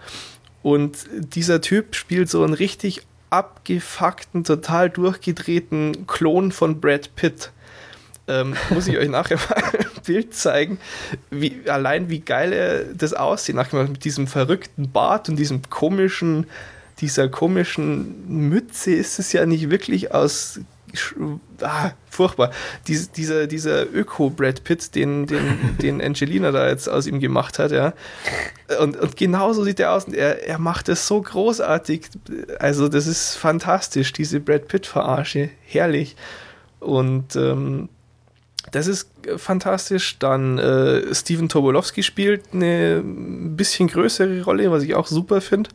Und dieser Typ spielt so einen richtig abgefuckten, total durchgedrehten Klon von Brad Pitt. Ähm, muss ich euch nachher mal ein Bild zeigen, wie, allein wie geil er das aussieht, nachher mit diesem verrückten Bart und diesem komischen, dieser komischen Mütze ist es ja nicht wirklich aus ah, furchtbar. Dies, dieser dieser Öko-Brad Pitt, den, den, den Angelina da jetzt aus ihm gemacht hat, ja. Und, und genauso sieht er aus und er, er macht es so großartig. Also, das ist fantastisch, diese Brad Pitt-Verarsche. Herrlich. Und ähm, das ist fantastisch. Dann äh, Steven Tobolowski spielt eine ein bisschen größere Rolle, was ich auch super finde.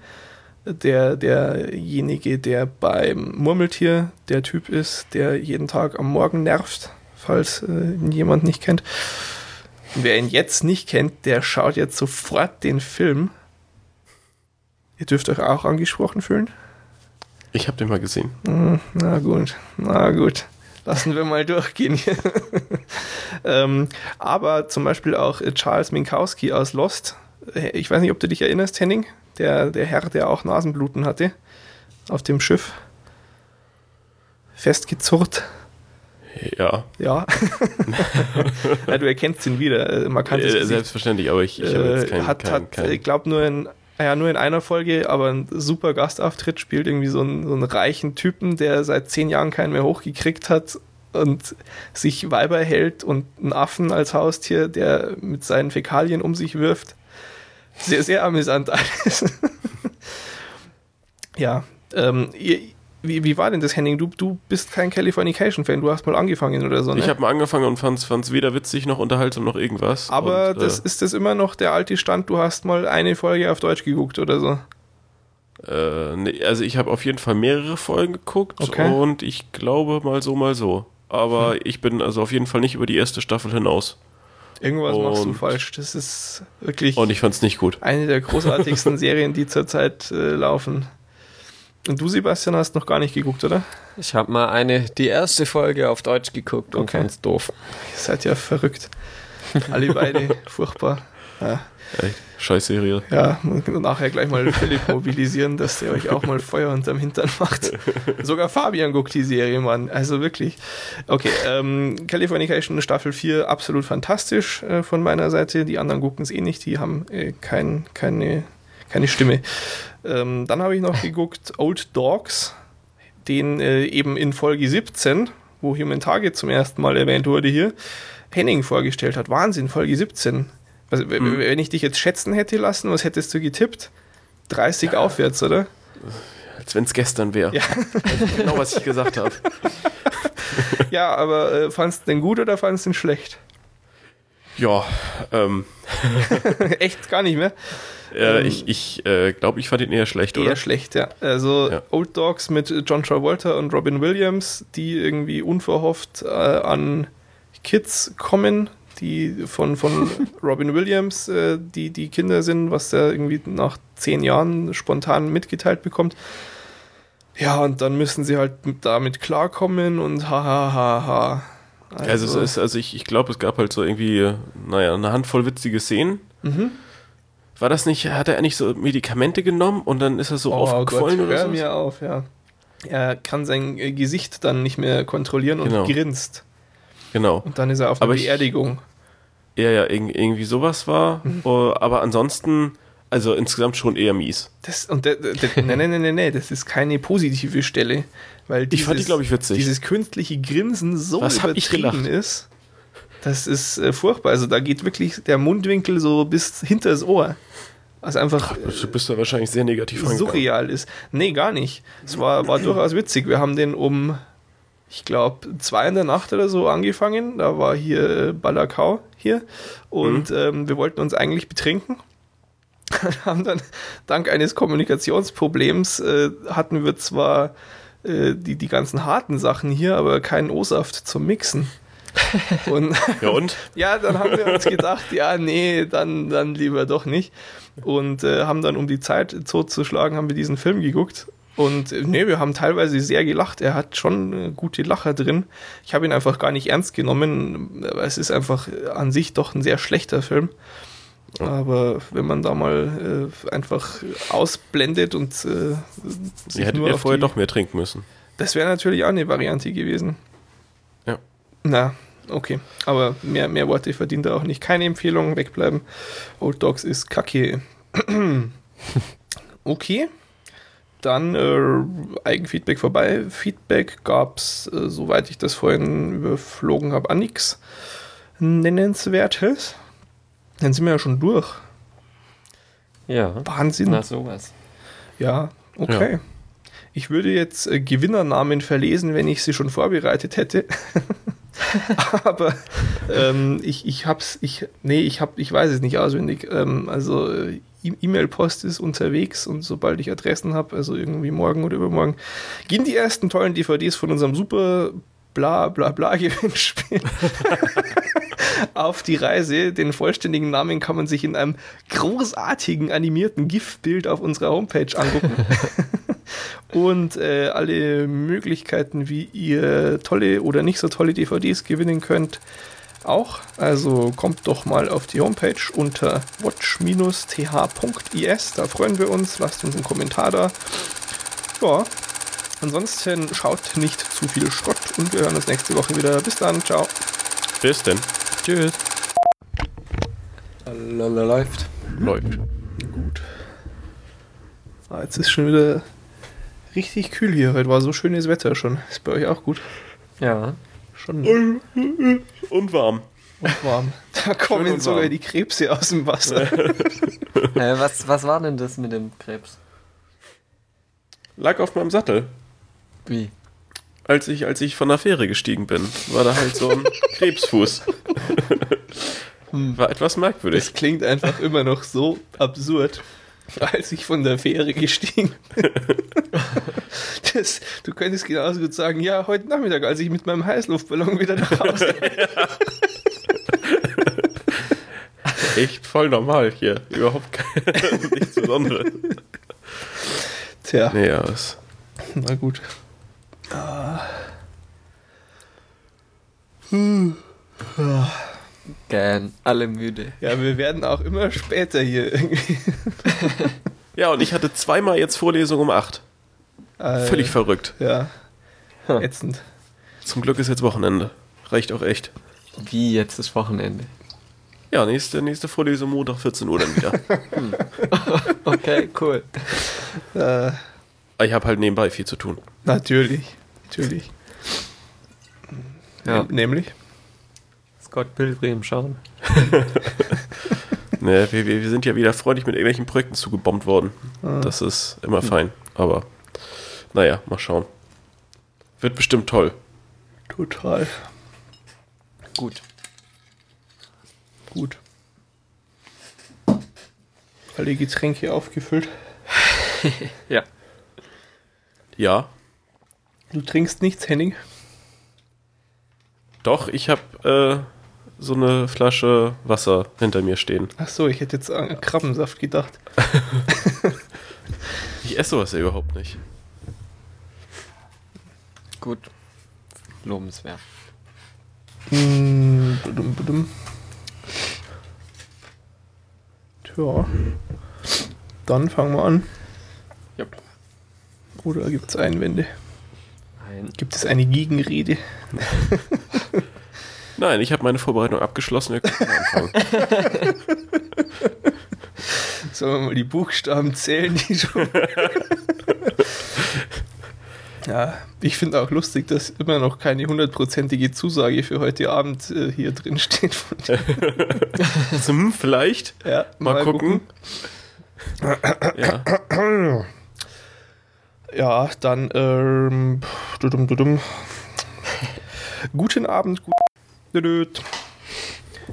Der, derjenige, der beim Murmeltier der Typ ist, der jeden Tag am Morgen nervt, falls äh, ihn jemand nicht kennt. Und wer ihn jetzt nicht kennt, der schaut jetzt sofort den Film. Ihr dürft euch auch angesprochen fühlen. Ich habe den mal gesehen. Hm, Na gut, na gut. Lassen wir mal durchgehen hier. ähm, aber zum Beispiel auch äh, Charles Minkowski aus Lost. Äh, Ich weiß nicht, ob du dich erinnerst, Henning. Der, der Herr, der auch Nasenbluten hatte. Auf dem Schiff. Festgezurrt. Ja, Ja. ja du erkennst ihn wieder. Äh, Man kann äh, selbstverständlich, aber ich, ich habe jetzt keinen, hat, keinen, hat keinen ich glaube, nur in, ja, nur in einer Folge, aber ein super Gastauftritt spielt irgendwie so einen, so einen reichen Typen, der seit zehn Jahren keinen mehr hochgekriegt hat und sich Weiber hält und einen Affen als Haustier, der mit seinen Fäkalien um sich wirft. Sehr, sehr amüsant alles. ja, ähm, ihr, wie, wie war denn das, Henning? Du, du bist kein Californication-Fan, du hast mal angefangen oder so, ne? Ich habe mal angefangen und fand es weder witzig noch unterhaltsam noch irgendwas. Aber und, das ist das immer noch der alte Stand, du hast mal eine Folge auf Deutsch geguckt oder so. Äh, nee, also ich habe auf jeden Fall mehrere Folgen geguckt Okay. und ich glaube mal so, mal so. Aber Hm. ich bin also auf jeden Fall nicht über die erste Staffel hinaus. Irgendwas machst du Und- falsch. Das ist wirklich Und ich fand es nicht gut. eine der großartigsten Serien, die zurzeit äh, laufen. Und du, Sebastian, hast noch gar nicht geguckt, oder? Ich habe mal eine, die erste Folge auf Deutsch geguckt und Okay. fand's doof. Ihr seid ja verrückt. Alle beide furchtbar. Ja, Echt. Scheißserie. ja, und nachher gleich mal Philipp mobilisieren, dass der euch auch mal Feuer unterm Hintern macht. Sogar Fabian guckt die Serie, Mann. Also wirklich. Okay, ähm, Californication Staffel 4 absolut fantastisch äh, von meiner Seite. Die anderen gucken es eh nicht, die haben äh, kein, keine, keine Stimme. Ähm, dann habe ich noch geguckt Old Dogs, den äh, eben in Folge 17, wo Human Target zum ersten Mal erwähnt wurde hier, Henning vorgestellt hat. Wahnsinn, Folge 17. Also, Mhm. Wenn ich dich jetzt schätzen hätte lassen, was hättest du getippt? 30 aufwärts, oder? Als wenn es gestern wäre. Ja. genau, was ich gesagt habe. Ja, aber äh, fandst du den gut oder fandst du den schlecht? Ja, ähm, Echt gar nicht mehr. äh, Ähm, ich, ich äh, glaube, ich fand ihn eher schlecht, Eher oder? schlecht, ja. Also Ja. Old Dogs mit John Travolta und Robin Williams, die irgendwie unverhofft äh, an Kids kommen, die von, von Robin Williams, äh, die, die Kinder sind, was er irgendwie nach zehn Jahren spontan mitgeteilt bekommt. Ja, und dann müssen sie halt damit klarkommen und ha ha ha ha. Also, also, es ist, also ich, ich glaube, es gab halt so irgendwie, naja, eine Handvoll witzige Szenen. Mhm. War das nicht, hat er nicht so Medikamente genommen und dann ist er so Oh aufgequollen Gott, oder hör so? mir auf, ja. Er kann sein Gesicht dann nicht mehr kontrollieren und Genau. grinst. Genau. Und dann ist er auf ich- Beerdigung. Ja, ja, irg- irgendwie sowas war. Mhm. Oh, aber ansonsten, also insgesamt schon eher mies. Das, und der, der, nein, nein, nein, nein, nein, das ist keine positive Stelle. Weil Ich fand die, glaub ich, witzig. Dieses künstliche Grinsen so Was übertrieben ist, das ist äh, furchtbar. Also da geht wirklich der Mundwinkel so bis hinter das Ohr. Was einfach äh, Du bist da wahrscheinlich sehr negativ rangegangen. surreal ist. Nee, gar nicht. Es war, war durchaus witzig. Wir haben den um, ich glaube, zwei in der Nacht oder so angefangen. Da war hier äh, Balakau hier. Und ähm, wir wollten uns eigentlich betrinken. haben dann, dank eines Kommunikationsproblems, äh, hatten wir zwar äh, die, die ganzen harten Sachen hier, aber keinen O-Saft zum Mixen. Und Ja und? ja, dann haben wir uns gedacht, ja, nee, dann, dann lieber doch nicht. Und äh, haben dann, um die Zeit totzuschlagen, haben wir diesen Film geguckt. Und äh, nee, wir haben teilweise sehr gelacht. Er hat schon äh, gute Lacher drin. Ich habe ihn einfach gar nicht ernst genommen. Es ist einfach äh, an sich doch ein sehr schlechter Film. Aber wenn man da mal äh, einfach ausblendet und äh, hättet ihr auf vorher doch mehr trinken müssen. das wäre natürlich auch eine Variante gewesen. Ja. Na, okay. Aber mehr, mehr Worte verdient er auch nicht. Keine Empfehlung, wegbleiben. Old Dogs ist kacke. okay. Dann äh, Eigenfeedback vorbei. Feedback gab es, äh, soweit ich das vorhin überflogen habe, an nichts Nennenswertes. Dann sind wir ja schon durch. Ja. Wahnsinn. Na sowas. Ja, okay. Ich würde jetzt äh, Gewinnernamen verlesen, wenn ich sie schon vorbereitet hätte. Aber ähm, ich, ich hab's, ich, nee, ich hab, ich weiß es nicht auswendig. Ähm, also äh, E- E-Mail-Post ist unterwegs und sobald ich Adressen habe, also irgendwie morgen oder übermorgen, gehen die ersten tollen DVDs von unserem super bla bla bla Gewinnspiel auf die Reise. Den vollständigen Namen kann man sich in einem großartigen animierten GIF-Bild auf unserer Homepage angucken. Und äh, alle Möglichkeiten, wie ihr tolle oder nicht so tolle DVDs gewinnen könnt, auch. Also kommt doch mal auf die Homepage unter watch-th.is. Da freuen wir uns. Lasst uns einen Kommentar da. Ja. Ansonsten schaut nicht zu viel Schrott und wir hören uns nächste Woche wieder. Bis dann. Ciao. Bis denn. Tschüss. Lala läuft. Läuft. Gut. Ah, jetzt ist schon wieder richtig kühl hier. Heute war so schönes Wetter schon. Ist bei euch auch gut? Ja. Schon Und warm. und warm. Da kommen und sogar warm. die Krebse aus dem Wasser. Äh, was, was war denn das mit dem Krebs? Lag auf meinem Sattel. Wie? Als ich, als ich von der Fähre gestiegen bin, war da halt so ein Krebsfuß. War etwas merkwürdig. Das klingt einfach immer noch so absurd, als ich von der Fähre gestiegen bin. Das, du könntest genauso gut sagen, ja, heute Nachmittag, als ich mit meinem Heißluftballon wieder nach Hause Echt voll normal hier. Überhaupt kein, nichts Besonderes. Tja, Nee, ja, es, na gut. Gern. Alle müde. Ja, wir werden auch immer später hier irgendwie. ja, und ich hatte zweimal jetzt Vorlesung um 8. Äh, Völlig verrückt. Ja, Hm. ätzend. Zum Glück ist jetzt Wochenende. Reicht auch echt. Wie jetzt das Wochenende? Ja, nächste, nächste Vorlesung Montag 14 Uhr dann wieder. Okay, cool. Äh, ich habe halt nebenbei viel zu tun. Natürlich, natürlich. Ja. Nämlich? Scott Pilgrim schauen. Ne, wir, wir wir sind ja wieder freundlich mit irgendwelchen Projekten zugebombt worden. Ah. Das ist immer fein. Aber naja, mal schauen. Wird bestimmt toll. Total. Gut. Gut. Alle Getränke aufgefüllt. Ja. Ja, Du trinkst nichts, Henning? doch, ich habe so eine Flasche Wasser hinter mir stehen. Ach so, ich hätte jetzt an Krabbensaft gedacht. Ich esse sowas ja überhaupt nicht. Gut. Lobenswert. Hm, badum, badum. Tja. Dann fangen wir an. Ja. Oder gibt es Einwände? Nein. Gibt es eine Gegenrede? Nein, ich habe meine Vorbereitung abgeschlossen. Wir können anfangen. Sollen wir mal die Buchstaben zählen, die schon. ja, ich finde auch lustig, dass immer noch keine hundertprozentige Zusage für heute Abend äh, hier drin steht. Von dir. Also, vielleicht. ja, Mal, gucken. Ja. Ja, dann ähm, dudum, dudum. Guten Abend. Gut.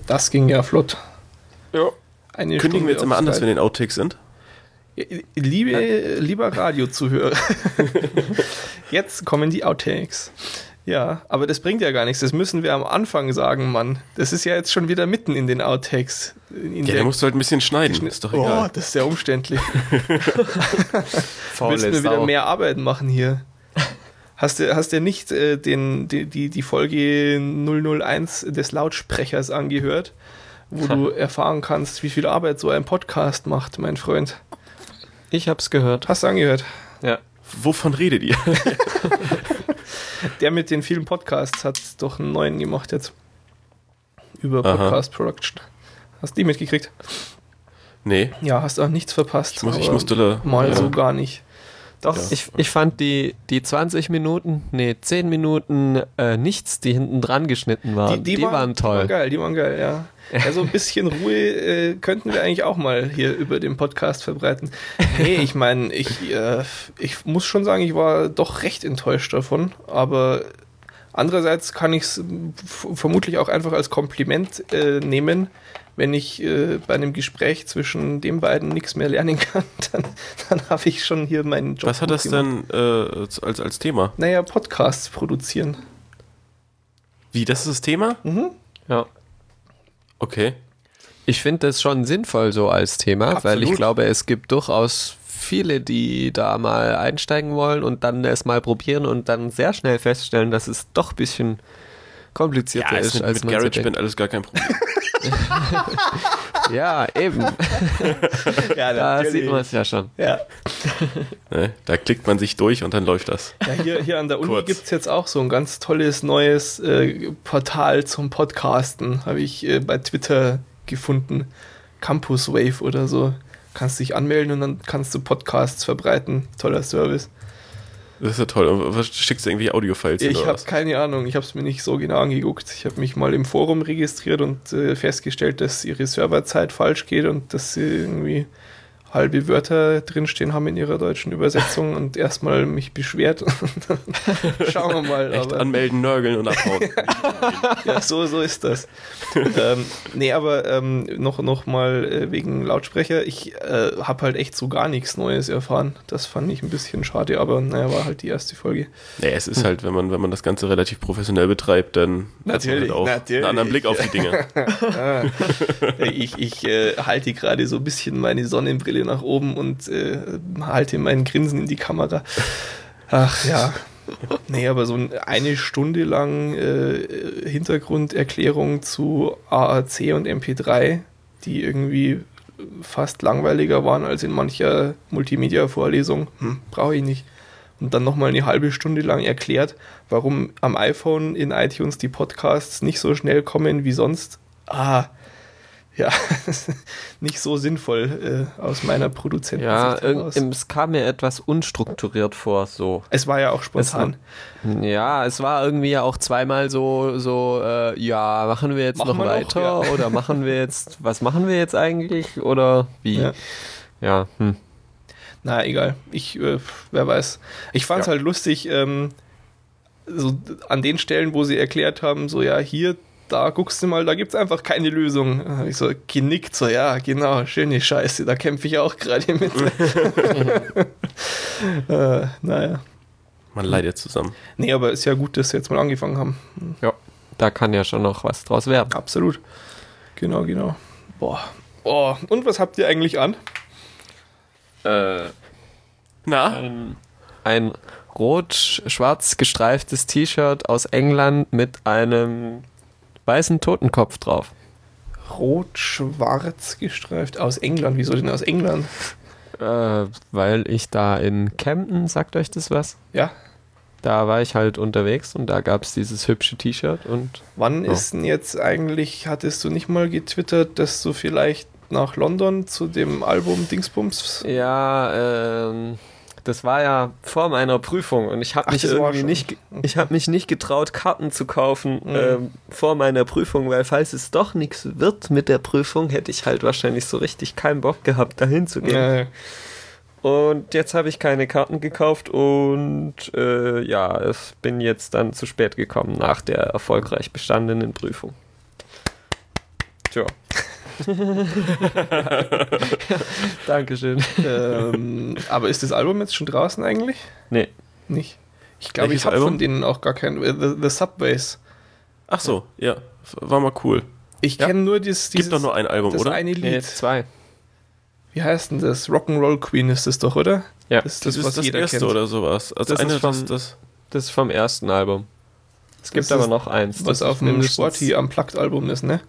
Das ging ja flott. ja. Eine Kündigen wir jetzt immer an, dass wir in den Outtakes sind? Liebe, lieber Radiozuhörer, jetzt kommen die Outtakes. Ja, aber das bringt ja gar nichts. Das müssen wir am Anfang sagen, Mann. Das ist ja jetzt schon wieder mitten in den Outtakes. In Ja, da musst du halt ein bisschen schneiden. Ist doch oh, egal. das ist sehr umständlich. Willst du mir wieder mehr Arbeit machen hier? Hast du, hast du nicht äh, den, die, die, die Folge 001 des Lautsprechers angehört, wo du erfahren kannst, wie viel Arbeit so ein Podcast macht, mein Freund? Ich hab's gehört. Hast du angehört? Ja. Wovon redet ihr? Der mit den vielen Podcasts hat doch einen neuen gemacht jetzt. Über Aha. Podcast Production. Hast du die mitgekriegt? nee, Ja, hast auch nichts verpasst. ich, muss, ich musste da. mal ja. so gar nicht. Doch, Ja. Ich, ich fand die, die 20 Minuten, nee, 10 Minuten äh, nichts, die hinten dran geschnitten waren, die, waren, Die toll. waren geil, die waren geil, ja. Also ein bisschen Ruhe äh, könnten wir eigentlich auch mal hier über den Podcast verbreiten. Nee, ich meine, ich, äh, ich muss schon sagen, ich war doch recht enttäuscht davon, aber andererseits kann ich es vermutlich auch einfach als Kompliment äh, nehmen, wenn ich äh, bei einem Gespräch zwischen den beiden nichts mehr lernen kann, dann, dann habe ich schon hier meinen Job. Was hat das gemacht. denn äh, als, als Thema? Naja, Podcasts produzieren. Wie, das ist das Thema? Mhm. Ja. Okay. Ich finde das schon sinnvoll so als Thema, weil ich Absolut. glaube, es gibt durchaus viele, die da mal einsteigen wollen und dann es mal probieren und dann sehr schnell feststellen, dass es doch ein bisschen komplizierter Ja, ist, ist mit, als mit man so GarageBand denkt. alles gar kein Problem. Ja, eben. Ja, Da sieht man es ja schon. Ja. ne? Da klickt man sich durch und dann läuft das. Ja, hier, hier an der Uni gibt es jetzt auch so ein ganz tolles neues äh, Portal zum Podcasten. Habe ich äh, bei Twitter gefunden. Campus Wave oder so. Kannst dich anmelden und dann kannst du Podcasts verbreiten. Toller Service. Das ist ja toll. Was schickst du irgendwie Audio-Files Ich habe keine Ahnung, ich habe es mir nicht so genau angeguckt. Ich habe mich mal im Forum registriert und äh, festgestellt, dass ihre Serverzeit falsch geht und dass sie irgendwie halbe Wörter drinstehen haben in ihrer deutschen Übersetzung und erstmal mich beschwert. Schauen wir mal. Echt aber- anmelden, nörgeln und abhauen. ja, so, so ist das. ähm, nee, aber ähm, noch, noch mal äh, wegen Lautsprecher. Ich äh, habe halt echt so gar nichts Neues erfahren. Das fand ich ein bisschen schade, aber naja, war halt die erste Folge. naja, es ist halt, wenn man, wenn man das Ganze relativ professionell betreibt, dann hat man Natürlich, halt auch natürlich. einen anderen Blick auf die Dinge. Ah, ich ich äh, halte gerade so ein bisschen meine Sonnenbrille nach oben und äh, halte mein Grinsen in die Kamera. Ach ja. Nee, aber so ein- eine Stunde lang äh, Hintergrunderklärung zu AAC und MP3, die irgendwie fast langweiliger waren als in mancher Multimedia-Vorlesung, hm, brauche ich nicht. Und dann nochmal eine halbe Stunde lang erklärt, warum am iPhone in iTunes die Podcasts nicht so schnell kommen wie sonst. Ah, ja, nicht so sinnvoll äh, aus meiner Produzenten. Ja, es kam mir etwas unstrukturiert vor, so. es war ja auch spontan. Ja, es war irgendwie ja auch zweimal so, so, äh, ja, machen wir jetzt Machen noch wir noch, weiter ja. oder machen wir jetzt, was machen wir jetzt eigentlich oder wie? Ja. Ja, hm. Na, egal. Ich, äh, wer weiß. Ich fand es Ja. halt lustig, ähm, so an den Stellen, wo sie erklärt haben, so ja, hier, da guckst du mal, da gibt's einfach keine Lösung. Da hab Ich so genickt, so ja, genau, schöne Scheiße, da kämpfe ich auch gerade mit. äh, naja. Man leidet zusammen. Nee, aber ist ja gut, dass sie jetzt mal angefangen haben. Ja. da kann ja schon noch was draus werden. Absolut. Genau, genau. Boah. Oh, und was habt ihr eigentlich an? Äh, Na? ein, ein rot-schwarz gestreiftes T-Shirt aus England mit einem weißen Totenkopf drauf. Rot-schwarz gestreift. Aus England. Wieso denn aus England? Äh, weil ich da in Camden, sagt euch das was? Ja. Da war ich halt unterwegs und da gab es dieses hübsche T-Shirt und Wann Oh. ist denn jetzt eigentlich, hattest du nicht mal getwittert, dass du vielleicht nach London zu dem Album Dingsbums? ja, ähm, das war ja vor meiner Prüfung und ich habe mich irgendwie nicht, ich habe mich nicht getraut, Karten zu kaufen Mhm. ähm, vor meiner Prüfung, weil falls es doch nichts wird mit der Prüfung, hätte ich halt wahrscheinlich so richtig keinen Bock gehabt, dahin zu gehen. Äh, Und jetzt habe ich keine Karten gekauft und äh, ja, ich bin jetzt dann zu spät gekommen nach der erfolgreich bestandenen Prüfung. Tja. Dankeschön. ähm, aber ist das Album jetzt schon draußen eigentlich? Nee. Nicht. Ich glaube, ich habe Album? von denen auch gar kein. The, The Subways. Ach so, ja. War mal cool. Ich Ja. kenne nur dieses, Gibt dieses doch nur ein Album, das oder? eine Lied. Nee, zwei. Wie heißt denn das? Rock'n'Roll Queen ist das doch, oder? Ja, Das ist Das, das, ist das jeder erste kennt. oder sowas. Also Das ist eine, das, vom- das, das ist vom ersten Album. Es gibt aber ist, noch eins. Was das auf ist dem mindestens- Sporty Unplugged-Album ist, ne?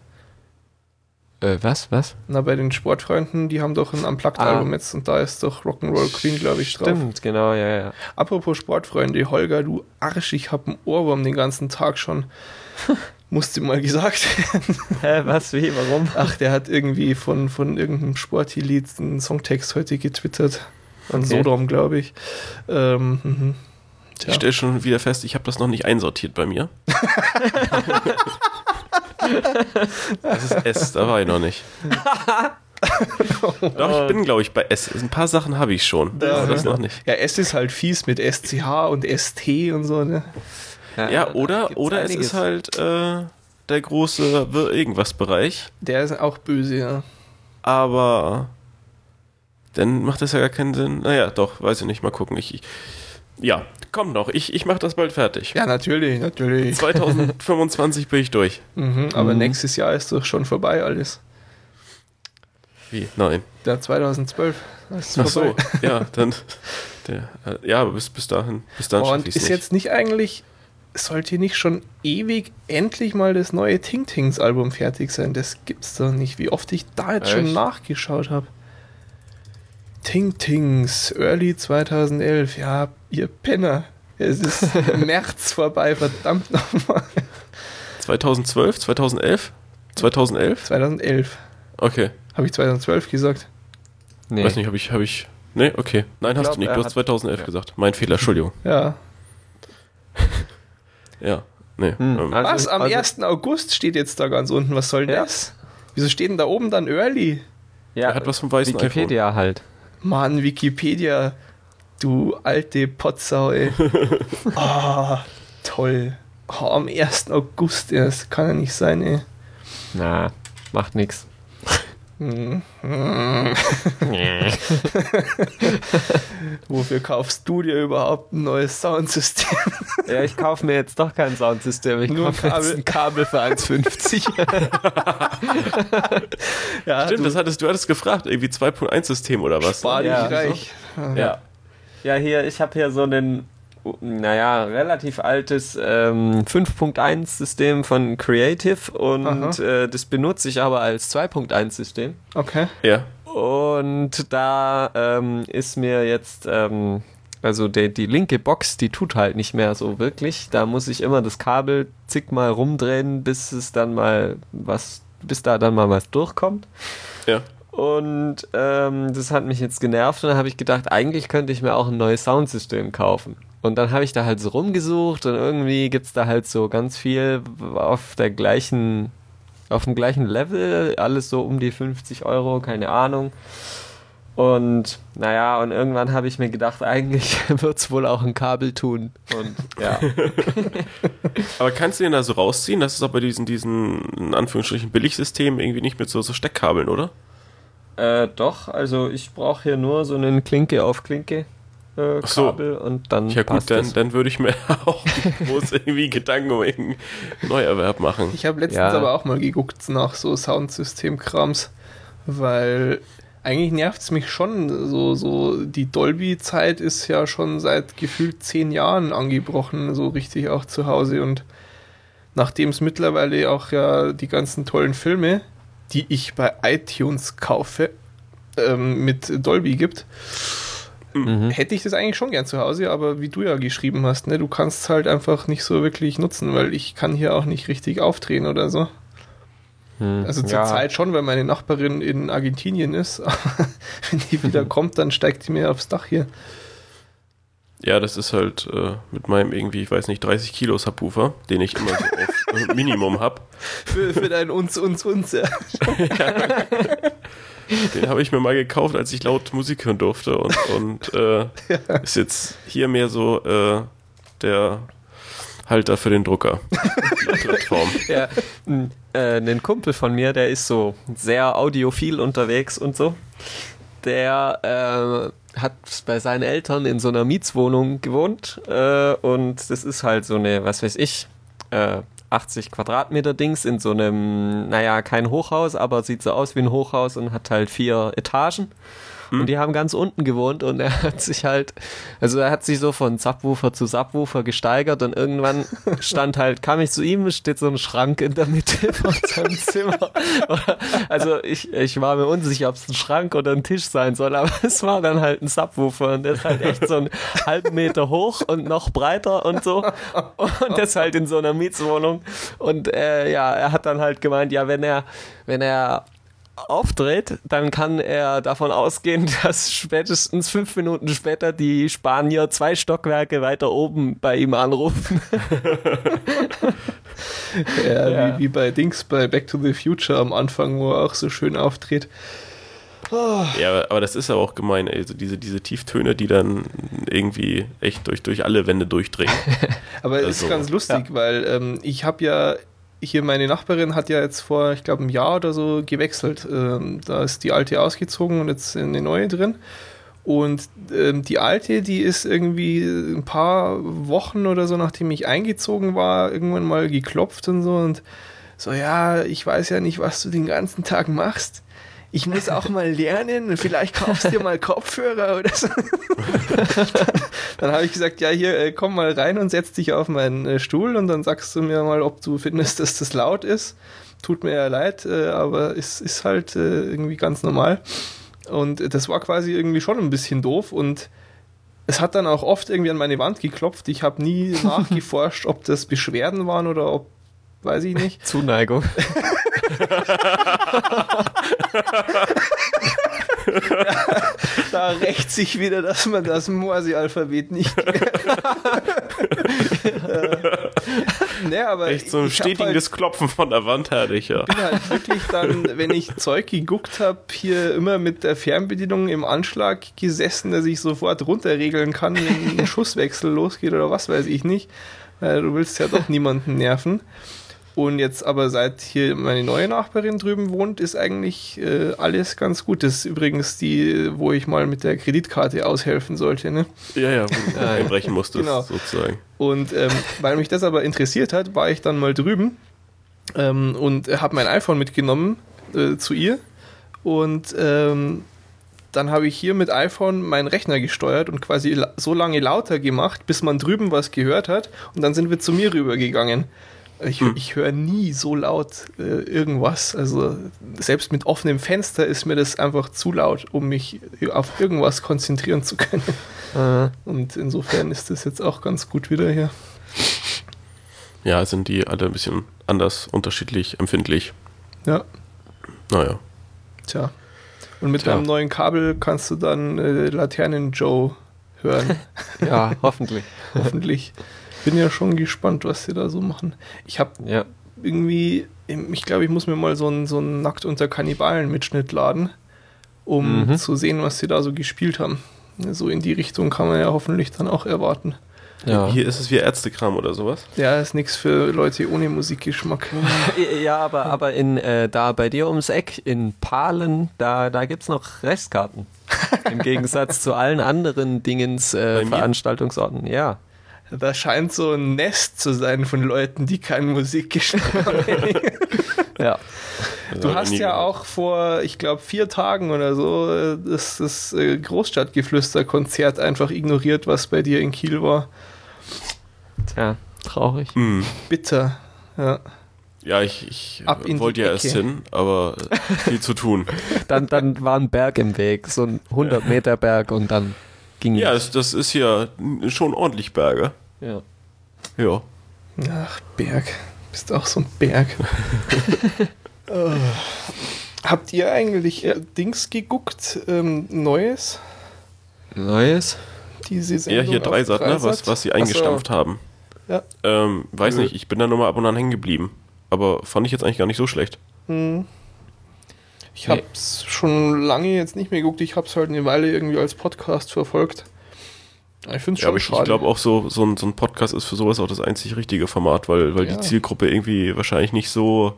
Äh, was? Was? Na, bei den Sportfreunden, die haben doch ein Unplugged-Album jetzt und da ist doch Rock'n'Roll Queen, glaube ich, drauf. Stimmt, genau, ja, ja. Apropos Sportfreunde, Holger, du Arsch, ich hab einen Ohrwurm den ganzen Tag schon. Musste mal gesagt werden. Hä, was, wie, warum? Ach, der hat irgendwie von, von irgendeinem Sporty-Lied einen Songtext heute getwittert. An Okay. Sodom, glaube ich. Ähm, mhm. ich stelle schon wieder fest, ich habe das noch nicht einsortiert bei mir. das ist S, da war ich noch nicht. Doch, ich bin, glaube ich, bei S. Ein paar Sachen habe ich schon. Ja, aber das ja. noch nicht. Ja, es ist halt fies mit SCH und ST und so, ne? Ja, oder, gibt's oder es ist halt äh, der große Wir- Irgendwas-Bereich. Der ist auch böse, ja. Aber dann macht das ja gar keinen Sinn. Naja, doch, weiß ich nicht. Mal gucken. Ich, ich, ja, kommt noch. Ich, ich mache das bald fertig. Ja, natürlich, natürlich. 2025 bin ich durch. Mhm, aber Mhm. nächstes Jahr ist doch schon vorbei alles. Wie? Nein. Ja, 2012. Das ist Ach so, vorbei. ja, dann. Der, äh, ja, aber bis, bis dahin. Bis dahin Und ist nicht. jetzt nicht eigentlich, sollte nicht schon ewig endlich mal das neue Ting Tings Album fertig sein? Das gibt's doch nicht. Wie oft ich da jetzt schon Echt? nachgeschaut habe. Ting Tings, Early 2011. Ja, ihr Penner. Es ist März vorbei, verdammt nochmal. 2012, 2011? 2011? 2011. Okay. Habe ich 2012 gesagt? Nee. Weiß nicht, habe ich, habe ich. Nee, okay. Nein, Ich hast glaub, du nicht. Du hast hat- 2011 ja. gesagt. Mein Fehler, Entschuldigung. Ja. Ja. Nee. Hm, ähm, also- Was? Am also- 1. August steht jetzt da ganz unten. Was soll denn Ja. das? Wieso steht denn da oben dann Early? Ja, er hat was vom weißen Wikipedia halt. Mann, Wikipedia, du alte Potsau, ey. Ah, toll. Oh, am 1. August erst. Kann ja nicht sein, ey. Na, macht nix. Wofür kaufst du dir überhaupt ein neues Soundsystem? Ja, ich kaufe mir jetzt doch kein Soundsystem. Ich Nur ein kaufe Kabel. ein Kabel für 1,50. ja, Stimmt, du das hattest, du hattest gefragt, irgendwie 2.1-System oder was? spar dich Ja, reich. ja. Ja, hier, ich habe hier so ein, naja, relativ altes ähm, 5.1-System von Creative und äh, das benutze ich aber als 2.1-System. Okay. Ja. Und da ähm, ist mir jetzt, ähm, also die, die linke Box, die tut halt nicht mehr so wirklich. Da muss ich immer das Kabel zigmal rumdrehen, bis es dann mal was, bis da dann mal was durchkommt. Ja. Und ähm, das hat mich jetzt genervt und dann habe ich gedacht, eigentlich könnte ich mir auch ein neues Soundsystem kaufen. Und dann habe ich da halt so rumgesucht und irgendwie gibt es da halt so ganz viel auf der gleichen, auf dem gleichen Level, alles so um die 50 Euro, keine Ahnung. Und naja, und irgendwann habe ich mir gedacht, eigentlich wird es wohl auch ein Kabel tun. Und ja. Aber kannst du den da so rausziehen? Das ist bei diesen, diesen in Anführungsstrichen, Billigsystemen irgendwie nicht mit so, so Steckkabeln, oder? Äh, doch, also ich brauche hier nur so einen Klinke auf Klinke. Äh, so. Kabel und dann Ja gut, dann, dann würde ich mir auch groß irgendwie Gedanken um irgendeinen Neuerwerb machen. Ich habe letztens Ja. aber auch mal geguckt nach so Soundsystem-Krams, weil eigentlich nervt es mich schon. So, so die Dolby-Zeit ist ja schon seit gefühlt zehn Jahren angebrochen, so richtig auch zu Hause. Und nachdem es mittlerweile auch ja die ganzen tollen Filme, die ich bei iTunes kaufe, ähm, mit Dolby gibt, Mhm. hätte ich das eigentlich schon gern zu Hause, aber wie du ja geschrieben hast, ne, du kannst es halt einfach nicht so wirklich nutzen, weil ich kann hier auch nicht richtig aufdrehen oder so. Hm, Also zur ja. Zeit schon, weil meine Nachbarin in Argentinien ist. Aber wenn die wieder kommt, dann steigt die mir aufs Dach hier. Ja, das ist halt äh, mit meinem irgendwie, ich weiß nicht, 30 Kilo Subwoofer, den ich immer so auf äh, Minimum habe. Für, für dein uns, uns, uns. Ja. Den habe ich mir mal gekauft, als ich laut Musik hören durfte und, und äh, ist jetzt hier mehr so äh, der Halter für den Drucker. Plattform. Ja, äh, ein Kumpel von mir, der ist so sehr audiophil unterwegs und so. Der äh, hat bei seinen Eltern in so einer Mietswohnung gewohnt äh, und das ist halt so eine, was weiß ich, äh, 80 Quadratmeter Dings in so einem, naja, kein Hochhaus, aber sieht so aus wie ein Hochhaus und hat halt vier Etagen. Und die haben ganz unten gewohnt und er hat sich halt, also er hat sich so von Subwoofer zu Subwoofer gesteigert und irgendwann stand halt, kam ich zu ihm, steht so ein Schrank in der Mitte von seinem Zimmer. Also ich, ich war mir unsicher, ob es ein Schrank oder ein Tisch sein soll, aber es war dann halt ein Subwoofer und der ist halt echt so einen halben Meter hoch und noch breiter und so. Und das halt in so einer Mietswohnung. Und äh, ja, er hat dann halt gemeint, ja, wenn er, wenn er auftritt, dann kann er davon ausgehen, dass spätestens fünf Minuten später die Spanier zwei Stockwerke weiter oben bei ihm anrufen. Ja, Ja. Wie, wie bei Dings, bei Back to the Future am Anfang, wo er auch so schön auftritt. Ja, aber das ist aber auch gemein, also diese, diese Tieftöne, die dann irgendwie echt durch, durch alle Wände durchdringen. Aber es Also, ist ganz lustig, weil ähm, ich habe ja hier meine Nachbarin hat ja jetzt vor, ich glaube, einem Jahr oder so gewechselt. Ähm, da ist die alte ausgezogen und jetzt eine neue drin. Und ähm, die alte, die ist irgendwie ein paar Wochen oder so, nachdem ich eingezogen war, irgendwann mal geklopft und so und so, ja, ich weiß ja nicht, was du den ganzen Tag machst. Ich muss auch mal lernen, vielleicht kaufst du dir mal Kopfhörer oder so. Dann habe ich gesagt, ja, hier, äh, komm mal rein und setz dich auf meinen äh, Stuhl und dann sagst du mir mal, ob du findest, dass das laut ist. Tut mir ja leid, äh, aber es ist halt irgendwie ganz normal. Und das war quasi irgendwie schon ein bisschen doof und es hat dann auch oft irgendwie an meine Wand geklopft. Ich habe nie nachgeforscht, ob das Beschwerden waren oder ob, weiß ich nicht. Zuneigung. Da rächt sich wieder, dass man das Morse-Alphabet nicht nee, aber Echt so ein ich hab halt stetiges Klopfen von der Wand, herrlich, ja. bin halt wirklich dann, wenn ich Zeug geguckt habe, hier immer mit der Fernbedienung im Anschlag gesessen, dass ich sofort runterregeln kann, wenn ein Schusswechsel losgeht oder was weiß ich nicht. Weil du willst ja doch niemanden nerven. Und jetzt aber seit hier meine neue Nachbarin drüben wohnt, ist eigentlich äh, alles ganz gut. Das ist übrigens die, wo ich mal mit der Kreditkarte aushelfen sollte. Ne? Ja, ja, wo du einbrechen musstest, Genau. sozusagen. Und ähm, weil mich das aber interessiert hat, war ich dann mal drüben ähm, und habe mein iPhone mitgenommen äh, zu ihr. Und ähm, dann habe ich hier mit iPhone meinen Rechner gesteuert und quasi so lange lauter gemacht, bis man drüben was gehört hat. Und dann sind wir zu mir rübergegangen. Ich, ich höre nie so laut äh, irgendwas. Also selbst mit offenem Fenster ist mir das einfach zu laut, um mich auf irgendwas konzentrieren zu können. Äh, Und insofern ist das jetzt auch ganz gut wieder hier. Ja, sind die alle ein bisschen anders, unterschiedlich, empfindlich. Ja, Naja. tja. Und mit Tja. deinem neuen Kabel kannst du dann äh, Laternen Joe hören. ja, hoffentlich. Hoffentlich. Bin ja schon gespannt, was sie da so machen. Ich habe Ja. irgendwie, ich glaube, ich muss mir mal so einen so einen Nackt unter Kannibalen Mitschnitt laden, um Mhm. zu sehen, was sie da so gespielt haben. So in die Richtung kann man ja hoffentlich dann auch erwarten. Ja. Hier ist es wie Ärztekram oder sowas. Ja, ist nichts für Leute ohne Musikgeschmack. Ja, aber, aber in, äh, da bei dir ums Eck in Palen, da, da gibt es noch Restkarten. Im Gegensatz zu allen anderen Dingens äh? Veranstaltungsorten, ja. Da scheint so ein Nest zu sein von Leuten, die keinen Musikgeschmack haben. Ja. Du hast ja auch vor, ich glaube, vier Tagen oder so äh, das, das äh, Großstadtgeflüster-Konzert einfach ignoriert, was bei dir in Kiel war. Tja, traurig. Hm. Bitter. Ja. Ja, ich, ich äh, wollte ja erst hin, aber viel zu tun. Dann, dann war ein Berg im Weg, so ein 100 Meter Berg und dann ging Ja, es. das, das ist ja schon ordentlich Berge. Ja. Ja. Ach, Berg. Bist auch so ein Berg. Äh, Habt ihr eigentlich äh, Dings geguckt? Ähm, Neues? Neues? Diese Ja, Sendung hier auf Dreisat, ne? Was, was sie Ach so. eingestampft haben. Ja. Ähm, weiß Nö. nicht, ich bin da nur mal ab und an hängen geblieben. Aber fand ich jetzt eigentlich gar nicht so schlecht. Hm. Ich Nee. hab's schon lange jetzt nicht mehr geguckt. Ich hab's halt eine Weile irgendwie als Podcast verfolgt. Ich finde es Ja, schon aber ich, schade. ich glaube auch so, so, ein, so ein Podcast ist für sowas auch das einzig richtige Format, weil, weil Ja. die Zielgruppe irgendwie wahrscheinlich nicht so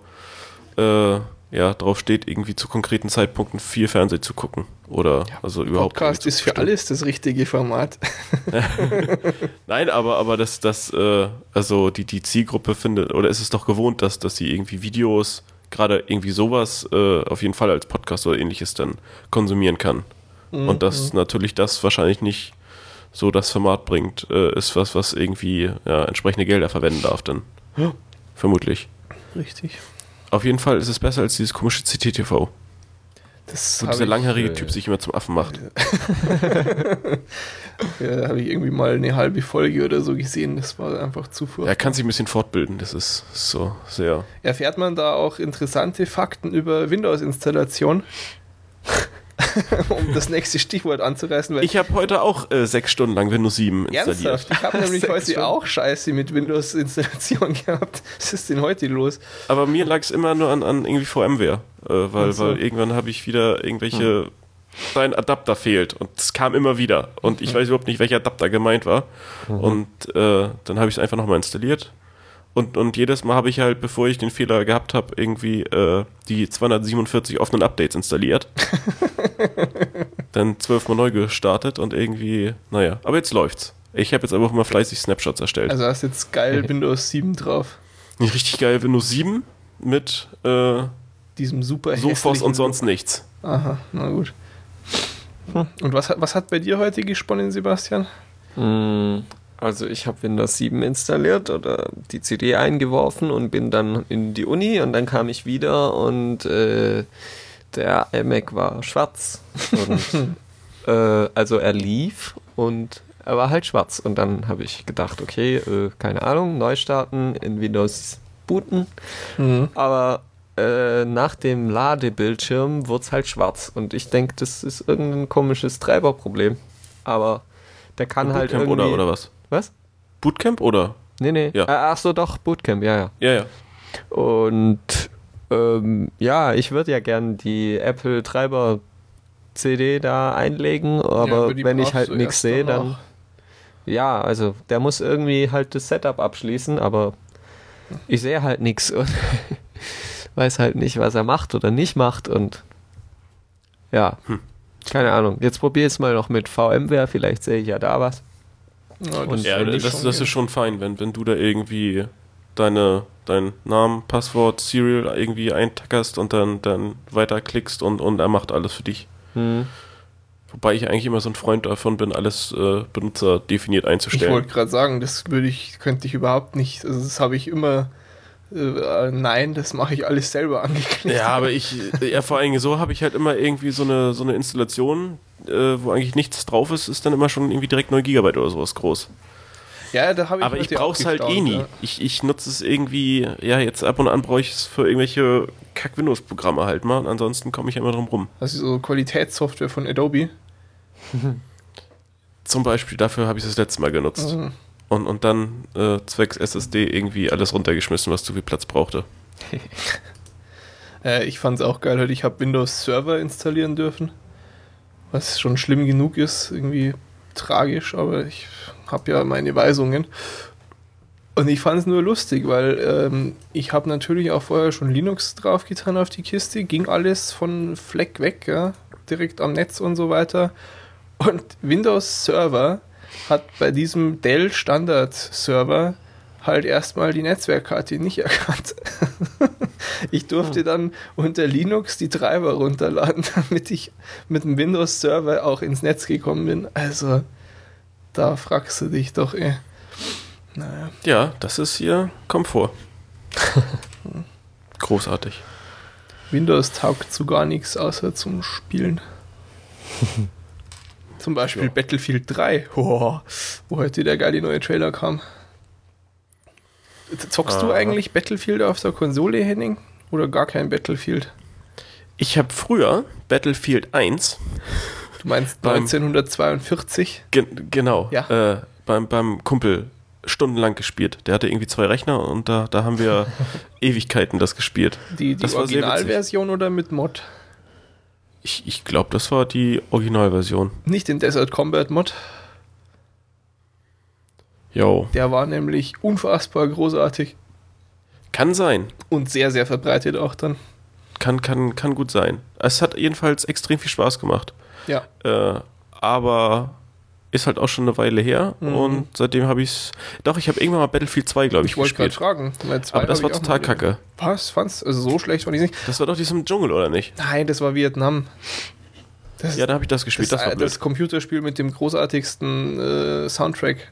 äh, ja, drauf steht, irgendwie zu konkreten Zeitpunkten viel Fernsehen zu gucken. Oder also überhaupt. Podcast ist für alles das richtige Format. Nein, aber, aber das, das, äh, also die, die Zielgruppe findet, oder ist es doch gewohnt, dass, dass sie irgendwie Videos, gerade irgendwie sowas, äh, auf jeden Fall als Podcast oder ähnliches dann konsumieren kann. Mhm. Und dass natürlich das wahrscheinlich nicht so das Format bringt, äh, ist was, was irgendwie ja, entsprechende Gelder verwenden darf dann. Ja. Vermutlich. Richtig. Auf jeden Fall ist es besser als dieses komische CTTV, Das wo dieser ich, langhaarige äh, Typ sich immer zum Affen macht. äh, habe ich irgendwie mal eine halbe Folge oder so gesehen. Das war einfach zu Er furchtbar. kann sich ein bisschen fortbilden, das ist so sehr. Erfährt man da auch interessante Fakten über Windows-Installation? um das nächste Stichwort anzureißen. Weil Ich habe heute auch äh, sechs Stunden lang Windows 7 installiert. Ernsthaft? Ich habe nämlich heute Stunden. auch Scheiße mit Windows-Installation gehabt. Was ist denn heute los? Aber mir lag es immer nur an, an irgendwie VMware, äh, weil, so. weil irgendwann habe ich wieder irgendwelche, dein Adapter fehlt und es kam immer wieder und ich weiß überhaupt nicht, welcher Adapter gemeint war und äh, dann habe ich es einfach nochmal installiert und, und jedes Mal habe ich halt, bevor ich den Fehler gehabt habe, irgendwie äh, die 247 offenen Updates installiert. dann zwölfmal neu gestartet und irgendwie, naja, aber jetzt läuft's. Ich habe jetzt aber auch mal fleißig Snapshots erstellt. Also hast jetzt geil Windows 7 drauf. Nicht richtig geil Windows 7 mit äh, Diesem super hässlichen- und sonst nichts. Aha, na gut. Und was hat, was hat bei dir heute gesponnen, Sebastian? Also ich habe Windows 7 installiert oder die CD eingeworfen und bin dann in die Uni und dann kam ich wieder und äh, der iMac war schwarz. Und, äh, also er lief und er war halt schwarz. Und dann habe ich gedacht, okay, äh, keine Ahnung, neu starten, in Windows booten. Aber äh, nach dem Ladebildschirm wurde es halt schwarz. Und ich denke, das ist irgendein komisches Treiberproblem. Aber der kann halt irgendwie... oder, oder was? Was? Bootcamp oder? Nee, nee. Ja. Äh, ach so, doch, Bootcamp, ja, ja. Ja, ja. Und ähm, ja, ich würde ja gern die Apple Treiber CD da einlegen, aber die wenn ich halt nichts sehe, dann ja, also der muss irgendwie halt das Setup abschließen, aber ich sehe halt nichts und weiß halt nicht, was er macht oder nicht macht und ja, Hm. keine Ahnung. Jetzt probiere ich es mal noch mit VMware, vielleicht sehe ich ja da was. Ja, wenn das, ich das, ist schon fein, wenn, wenn du da irgendwie deine, deinen Namen, Passwort, Serial irgendwie eintackerst und dann, dann weiterklickst und, und er macht alles für dich. Hm. Wobei ich eigentlich immer so ein Freund davon bin, alles äh, benutzerdefiniert Ich einzustellen. wollte gerade sagen, das würde ich, könnte ich überhaupt nicht. Also das habe ich immer. Äh, nein, das mache ich alles selber angeklickt. Ja, aber ich, ja, vor allem so habe ich halt immer irgendwie so eine, so eine Installation, äh, wo eigentlich nichts drauf ist, ist dann immer schon irgendwie direkt 9 Gigabyte oder sowas groß. Ja, da habe ich Aber ich brauch's auch halt eh nie. ja. Ich, ich nutze es irgendwie, ja, jetzt ab und an brauche ich es für irgendwelche Kack-Windows-Programme halt mal. Und ansonsten komme ich immer drum rum. Also so Qualitätssoftware von Adobe. Zum Beispiel, dafür habe ich es das letzte Mal genutzt. Mhm. Und, und dann äh, zwecks SSD irgendwie alles runtergeschmissen, was zu viel Platz brauchte. Äh, ich es auch geil heute. Ich habe Windows Server installieren dürfen. Was schon schlimm genug ist. Irgendwie tragisch, aber ich habe ja meine Weisungen. Und ich fand es nur lustig, weil ähm, ich habe natürlich auch vorher schon Linux draufgetan auf die Kiste. Ging alles von Fleck weg, ja. direkt am Netz und so weiter. Und Windows Server hat bei diesem Dell Standard Server halt erstmal die Netzwerkkarte nicht erkannt. ich durfte dann unter Linux die Treiber runterladen, damit ich mit dem Windows Server auch ins Netz gekommen bin. Also, da fragst du dich doch, ey. Naja. Ja, das ist hier Komfort. Großartig. Windows taugt zu gar nichts außer zum Spielen. Zum Beispiel ja. Battlefield 3, oh, wo heute der geile neue Trailer kam. Zockst Aha. du eigentlich Battlefield auf der Konsole, Henning? Oder gar kein Battlefield? Ich habe früher Battlefield 1. Du meinst 1942? Ge genau. Ja. Äh, beim, beim Kumpel stundenlang gespielt. Der hatte irgendwie zwei Rechner und da, da haben wir Ewigkeiten das gespielt. Die, die Originalversion oder mit Mod? Ich, ich glaube, das war die Originalversion. Nicht den Desert Combat Mod? Jo. Der war nämlich unfassbar großartig. Kann sein. Und sehr, sehr verbreitet auch dann. Kann, kann, kann gut sein. Es hat jedenfalls extrem viel Spaß gemacht. Ja. Äh, aber ist halt auch schon eine Weile her mhm. und seitdem habe ich es. Doch, ich habe irgendwann mal Battlefield 2, glaube ich, ich gespielt. Ich wollte fragen. Aber das war total kacke. Was? Fand's? Also so schlecht fand ich nicht. Das war doch diesem Dschungel, oder nicht? Nein, das war Vietnam. Das ja, da habe ich das gespielt. Das, das, das Computerspiel mit dem großartigsten äh, Soundtrack.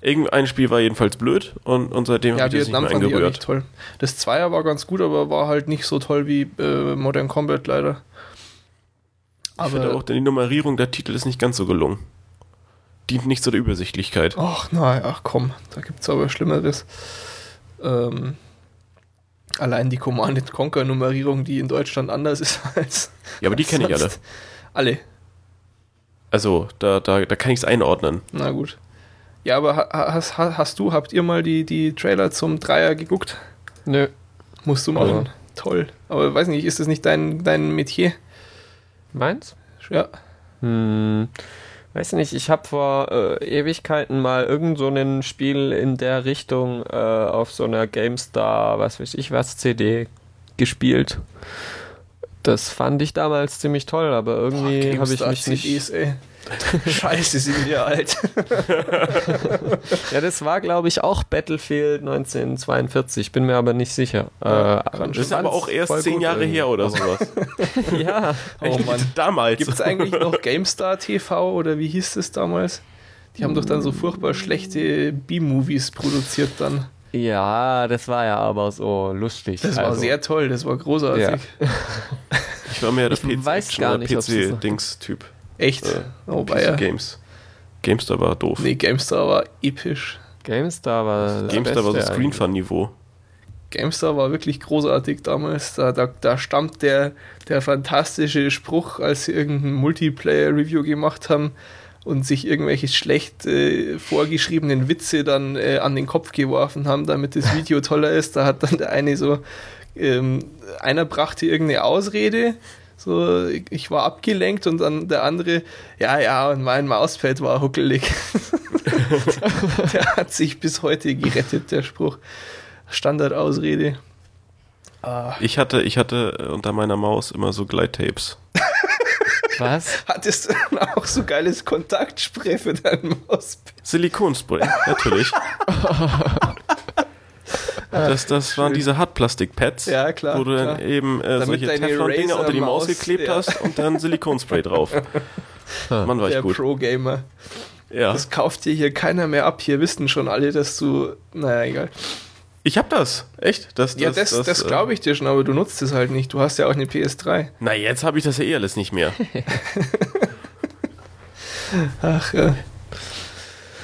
Irgendein Spiel war jedenfalls blöd und, und seitdem ja, habe ich das nicht mehr eingerührt. toll. Das Zweier war ganz gut, aber war halt nicht so toll wie äh, Modern Combat leider. Aber ich finde auch, die Nummerierung der Titel ist nicht ganz so gelungen. Dient nicht zur Übersichtlichkeit. Ach nein, ach komm, da gibt es aber Schlimmeres. Ähm, allein die Command Conquer Nummerierung, die in Deutschland anders ist als. Ja, aber die kenne ich alle. Alle. Also, da, da, da kann ich es einordnen. Na gut. Ja, aber hast, hast du, habt ihr mal die, die Trailer zum Dreier geguckt? Nö. Musst du machen. Aber. Toll. Aber weiß nicht, ist das nicht dein, dein Metier? Meins? Ja. Hm, weiß nicht, ich habe vor äh, Ewigkeiten mal irgend so ein Spiel in der Richtung äh, auf so einer GameStar, was weiß ich was, CD gespielt. Das fand ich damals ziemlich toll, aber irgendwie habe ich mich nicht. CDs, ey. Scheiße, sind wir alt. ja, das war, glaube ich, auch Battlefield 1942, bin mir aber nicht sicher. Ja, äh, das ist aber auch erst zehn Jahre her oder sowas. ja, oh Mann. Damals. Gibt es eigentlich noch GameStar TV oder wie hieß es damals? Die haben doch dann so furchtbar schlechte B-Movies produziert dann. Ja, das war ja aber so lustig. Das also. war sehr toll, das war großartig. Ja. Ich war mehr der PC-Dings-Typ. Echt? Äh, oh, PC Games. GameStar war doof. Nee, GameStar war episch. GameStar war das GameStar war so Screenfun-Niveau. GameStar war wirklich großartig damals. Da, da, da stammt der, der fantastische Spruch, als sie irgendein Multiplayer-Review gemacht haben und sich irgendwelche schlecht äh, vorgeschriebenen Witze dann äh, an den Kopf geworfen haben, damit das Video toller ist. Da hat dann der eine so, ähm, einer brachte irgendeine Ausrede, so, ich war abgelenkt und dann der andere, ja, ja, und mein Mauspad war huckelig. der hat sich bis heute gerettet, der Spruch. Standardausrede. Ah. Ich hatte, ich hatte unter meiner Maus immer so Gleittapes. Was? Hattest du dann auch so geiles Kontaktspray für dein Mauspad? Silikonspray, natürlich. Das, das waren diese Hartplastik-Pads, ja, klar, wo du dann klar. eben äh, solche Teflon-Dinger unter die Maus geklebt ja. hast und dann Silikonspray drauf. Mann, war ich Der gut. Pro-Gamer. Ja. Das kauft dir hier keiner mehr ab. Hier wissen schon alle, dass du. Naja, egal. Ich hab das. Echt? Das, das, ja, das, das, das glaube ich dir schon, aber du nutzt es halt nicht. Du hast ja auch eine PS3. Na, jetzt habe ich das ja eh alles nicht mehr. Ach ja.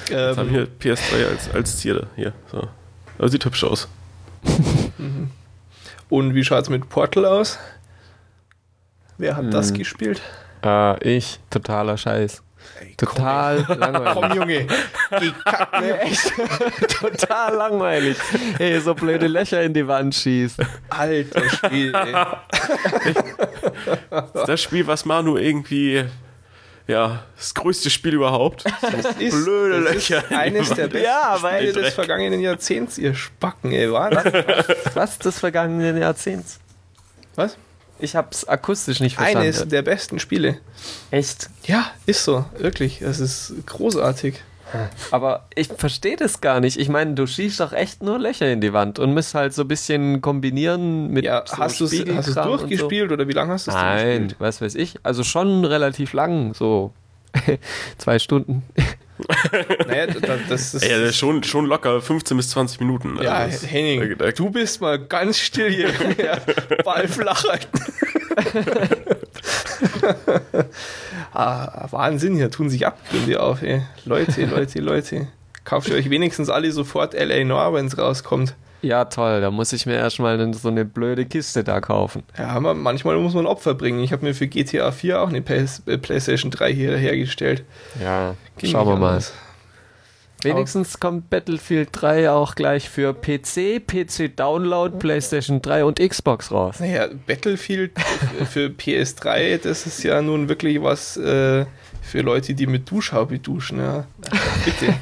Jetzt ähm, habe ich hier PS3 als, als Zierde. Hier, so. Aber sieht hübsch aus. Und wie schaut es mit Portal aus? Wer hat hm. das gespielt? Äh, ich, totaler Scheiß. Ey, Total komm, langweilig. Komm, Junge. Geh kacken, echt. Total langweilig. Ey, so blöde Löcher in die Wand schießt. Alter Spiel, ey. das Spiel, was Manu irgendwie ja, das größte Spiel überhaupt. Das ist, Blöde das Löcher. Ist eines der besten ja, Spiele des vergangenen Jahrzehnts, ihr Spacken, ey, was? Was, was des vergangenen Jahrzehnts? Was? Ich hab's akustisch nicht verstanden. Eines der besten Spiele. Echt? Ja, ist so, wirklich. Es ist großartig. Aber ich verstehe das gar nicht. Ich meine, du schießt doch echt nur Löcher in die Wand und musst halt so ein bisschen kombinieren mit Ja, so hast du es durchgespielt oder wie lange hast du So. es Nein, gespielt? was weiß ich. Also schon relativ lang, so zwei Stunden. Naja, da- das ist. Ey, das ist schon, schon locker 15 bis 20 Minuten. ja, Also das- Henning, da- da- du bist mal ganz still hier. Ja, Ball flach halten. ah, Wahnsinn, hier tun sich Abgründe auf, ey. Leute, Leute, Leute. Kauft ihr euch wenigstens alle sofort LA Noir, wenn es rauskommt. Ja, toll. Da muss ich mir erstmal so eine blöde Kiste da kaufen. Ja, aber manchmal muss man Opfer bringen. Ich habe mir für GTA 4 auch eine äh, PlayStation 3 hier hergestellt. Ja, Ging schauen wir mal. anders. Wenigstens kommt Battlefield 3 auch gleich für PC, PC Download, PlayStation 3 und Xbox raus. Naja, Battlefield für PS3, das ist ja nun wirklich was äh, für Leute, die mit Duschhaube duschen. Ja. Bitte.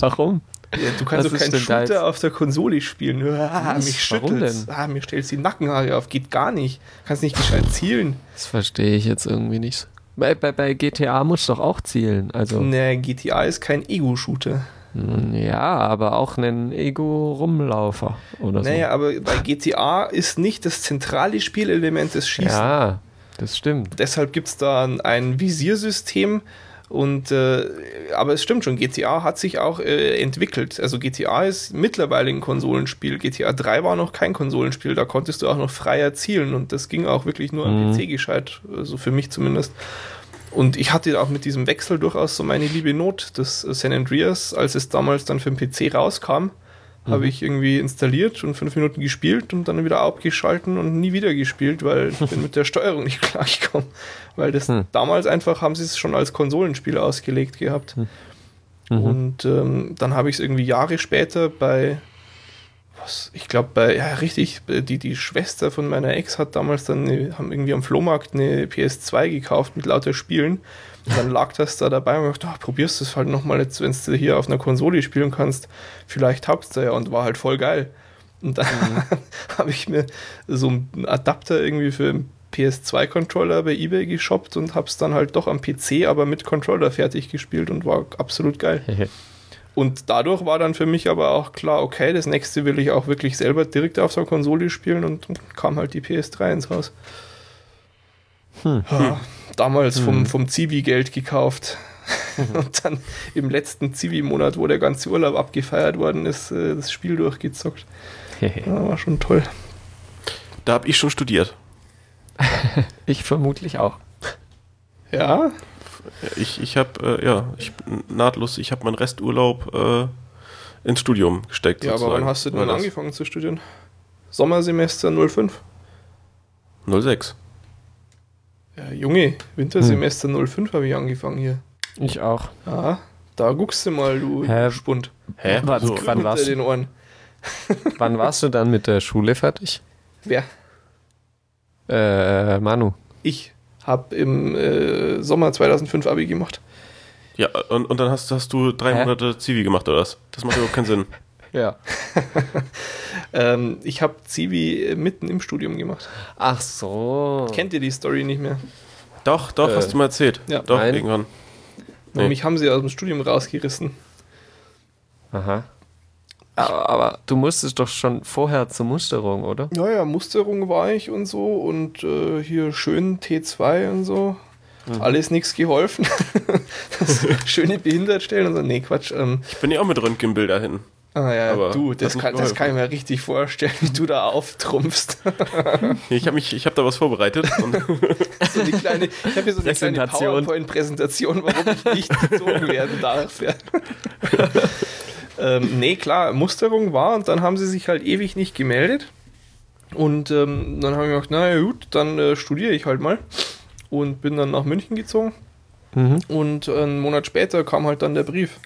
Warum? Ja, du kannst doch keinen da? Shooter auf der Konsole spielen. Ah, Was? mich schüttelt's. Ah, mir stellst die Nackenhaare auf. Geht gar nicht. Kannst nicht gescheit zielen. Das verstehe ich jetzt irgendwie nicht. Bei, bei, bei GTA muss doch auch zielen. Also, Ne, GTA ist kein Ego-Shooter. mm, ja, aber auch einen Ego-Rumlaufer oder so. Naja, aber bei GTA ist nicht das zentrale Spielelement des Schießen. ja, das stimmt. Deshalb gibt es da ein Visiersystem. Und äh, aber es stimmt schon, GTA hat sich auch äh, entwickelt. Also GTA ist mittlerweile ein Konsolenspiel. GTA 3 war noch kein Konsolenspiel, da konntest du auch noch freier zielen und das ging auch wirklich nur am Mhm. PC gescheit, also für mich zumindest. Und ich hatte auch mit diesem Wechsel durchaus so meine liebe Not des äh, San Andreas, als es damals dann für den PC rauskam, habe ich irgendwie installiert und fünf Minuten gespielt und dann wieder abgeschalten und nie wieder gespielt, weil ich bin mit der Steuerung nicht klargekommen. Weil das Hm. damals einfach haben sie es schon als Konsolenspiel ausgelegt gehabt. Mhm. Und ähm, dann habe ich es irgendwie Jahre später bei, was, ich glaube bei, ja richtig, die, die Schwester von meiner Ex hat damals dann, eine, haben irgendwie am Flohmarkt eine PS2 gekauft mit lauter Spielen. Und dann lag das da dabei und ich dachte, ah, probierst du es halt nochmal jetzt, wenn du hier auf einer Konsole spielen kannst, vielleicht taugt's da ja und war halt voll geil. Und dann habe ich mir so einen Adapter irgendwie für einen PS2-Controller bei eBay geshoppt und habe es dann halt doch am PC, aber mit Controller fertig gespielt und war absolut geil. Und dadurch war dann für mich aber auch klar, okay, das nächste will ich auch wirklich selber direkt auf der Konsole spielen und kam halt die PS3 ins Haus. Ja, damals vom, vom Zivi-Geld gekauft. Und dann im letzten Zivi-Monat, wo der ganze Urlaub abgefeiert worden ist, äh, das Spiel durchgezockt. Ja, war schon toll. Da habe ich schon studiert. ich vermutlich auch. Ja, Ich, ich habe, äh, ja, ich nahtlos, ich habe meinen Resturlaub äh, ins Studium gesteckt. ja aber sozusagen. wann hast du denn angefangen zu studieren? Sommersemester 05. 06. Ja, Junge, Wintersemester 05 habe ich angefangen hier. Ich auch. Ja, da guckst du mal, du Hä? Spund. Hä? Warte, So, wann warst, den Ohren. wann warst du dann mit der Schule fertig? Wer? Äh, Manu. Ich habe im äh, Sommer 2005 Abi gemacht. ja, und, und dann hast, hast du drei Hä? Monate Zivi gemacht, oder was? Das macht überhaupt keinen Sinn. Ja. Ähm, ich habe Zivi mitten im Studium gemacht. Ach so. Kennt ihr die Story nicht mehr? Doch, doch, Äh, hast du mal erzählt. ja. doch, Nein. irgendwann. Und Nee. mich haben sie aus dem Studium rausgerissen. Aha. Aber, aber du musstest doch schon vorher zur Musterung, oder? Ja, ja, Musterung war ich und so und äh, hier schön T2 und so. Alles nichts geholfen. das schöne Behindertstellen und so. Nee, Quatsch. Ähm, Ich bin ja auch mit Röntgenbilder hin. Ah ja, Aber du, das kann, das kann ich mir richtig vorstellen, wie du da auftrumpfst. Ich habe habe da was vorbereitet. Und so eine kleine, ich habe hier so eine kleine Präsentation. PowerPoint-Präsentation, warum ich nicht gezogen werden darf. Ja. ähm, nee, klar, Musterung war und dann haben sie sich halt ewig nicht gemeldet. Und ähm, dann habe ich gedacht, na ja, gut, dann äh, studiere ich halt mal. Und bin dann nach München gezogen. Mhm. Und einen Monat später kam halt dann der Brief.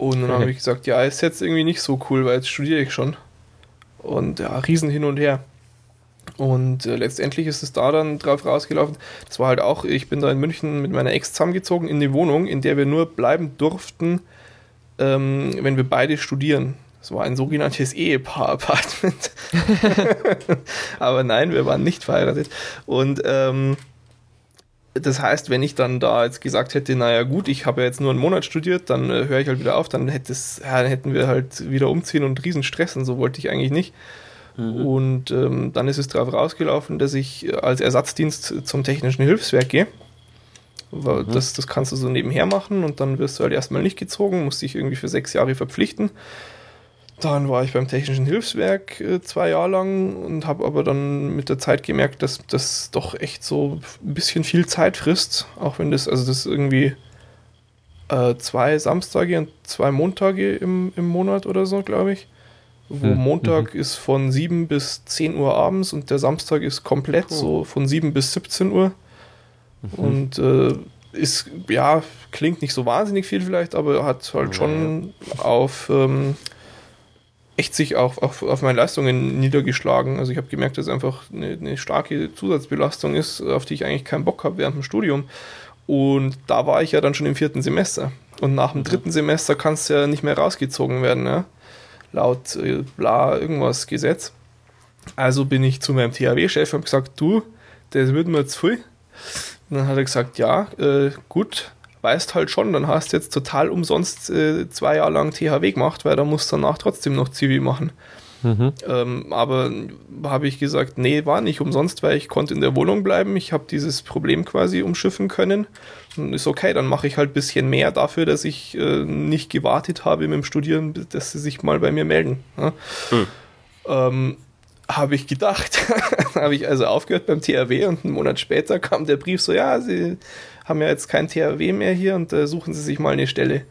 Und dann habe ich gesagt, ja, ist jetzt irgendwie nicht so cool, weil jetzt studiere ich schon. Und ja, riesen hin und her. Und äh, letztendlich ist es da dann drauf rausgelaufen. Das war halt auch, ich bin da in München mit meiner Ex zusammengezogen in eine Wohnung, in der wir nur bleiben durften, ähm, wenn wir beide studieren. Es war ein sogenanntes Ehepaar-Apartment. Aber nein, wir waren nicht verheiratet. Und ähm, das heißt, wenn ich dann da jetzt gesagt hätte, naja gut, ich habe ja jetzt nur einen Monat studiert, dann äh, höre ich halt wieder auf, dann, hätte es, ja, dann hätten wir halt wieder umziehen und riesen Stress und so wollte ich eigentlich nicht. Mhm. Und ähm, dann ist es darauf rausgelaufen, dass ich als Ersatzdienst zum technischen Hilfswerk gehe. Mhm. Das, das kannst du so nebenher machen und dann wirst du halt erstmal nicht gezogen, musst dich irgendwie für sechs Jahre verpflichten. Dann war ich beim Technischen Hilfswerk äh, zwei Jahre lang und habe aber dann mit der Zeit gemerkt, dass das doch echt so ein bisschen viel Zeit frisst. Auch wenn das, also das irgendwie äh, zwei Samstage und zwei Montage im, im Monat oder so, glaube ich. Wo hm. Montag mhm. ist von 7 bis 10 Uhr abends und der Samstag ist komplett oh. so von 7 bis 17 Uhr. Mhm. Und äh, ist, ja, klingt nicht so wahnsinnig viel vielleicht, aber hat halt schon auf ähm, echt sich auch auf, auf meine Leistungen niedergeschlagen. Also ich habe gemerkt, dass es einfach eine, eine, starke Zusatzbelastung ist, auf die ich eigentlich keinen Bock habe während dem Studium. Und da war ich ja dann schon im vierten Semester. Und nach dem mhm. dritten Semester kannst du ja nicht mehr rausgezogen werden, ja? laut äh, bla irgendwas Gesetz. Also bin ich zu meinem THW-Chef und habe gesagt, du, das wird mir zu viel. Und dann hat er gesagt, ja, äh, gut, weißt halt schon, dann hast du jetzt total umsonst äh, zwei Jahre lang THW gemacht, weil da musst du danach trotzdem noch Zivi machen. Mhm. Ähm, aber habe ich gesagt, nee, war nicht umsonst, weil ich konnte in der Wohnung bleiben. Ich habe dieses Problem quasi umschiffen können. Und ist okay, dann mache ich halt ein bisschen mehr dafür, dass ich äh, nicht gewartet habe mit dem Studieren, dass sie sich mal bei mir melden. Ja? Mhm. Ähm, habe ich gedacht. habe ich also aufgehört beim THW und einen Monat später kam der Brief so, ja, sie haben ja jetzt kein THW mehr hier und äh, suchen Sie sich mal eine Stelle.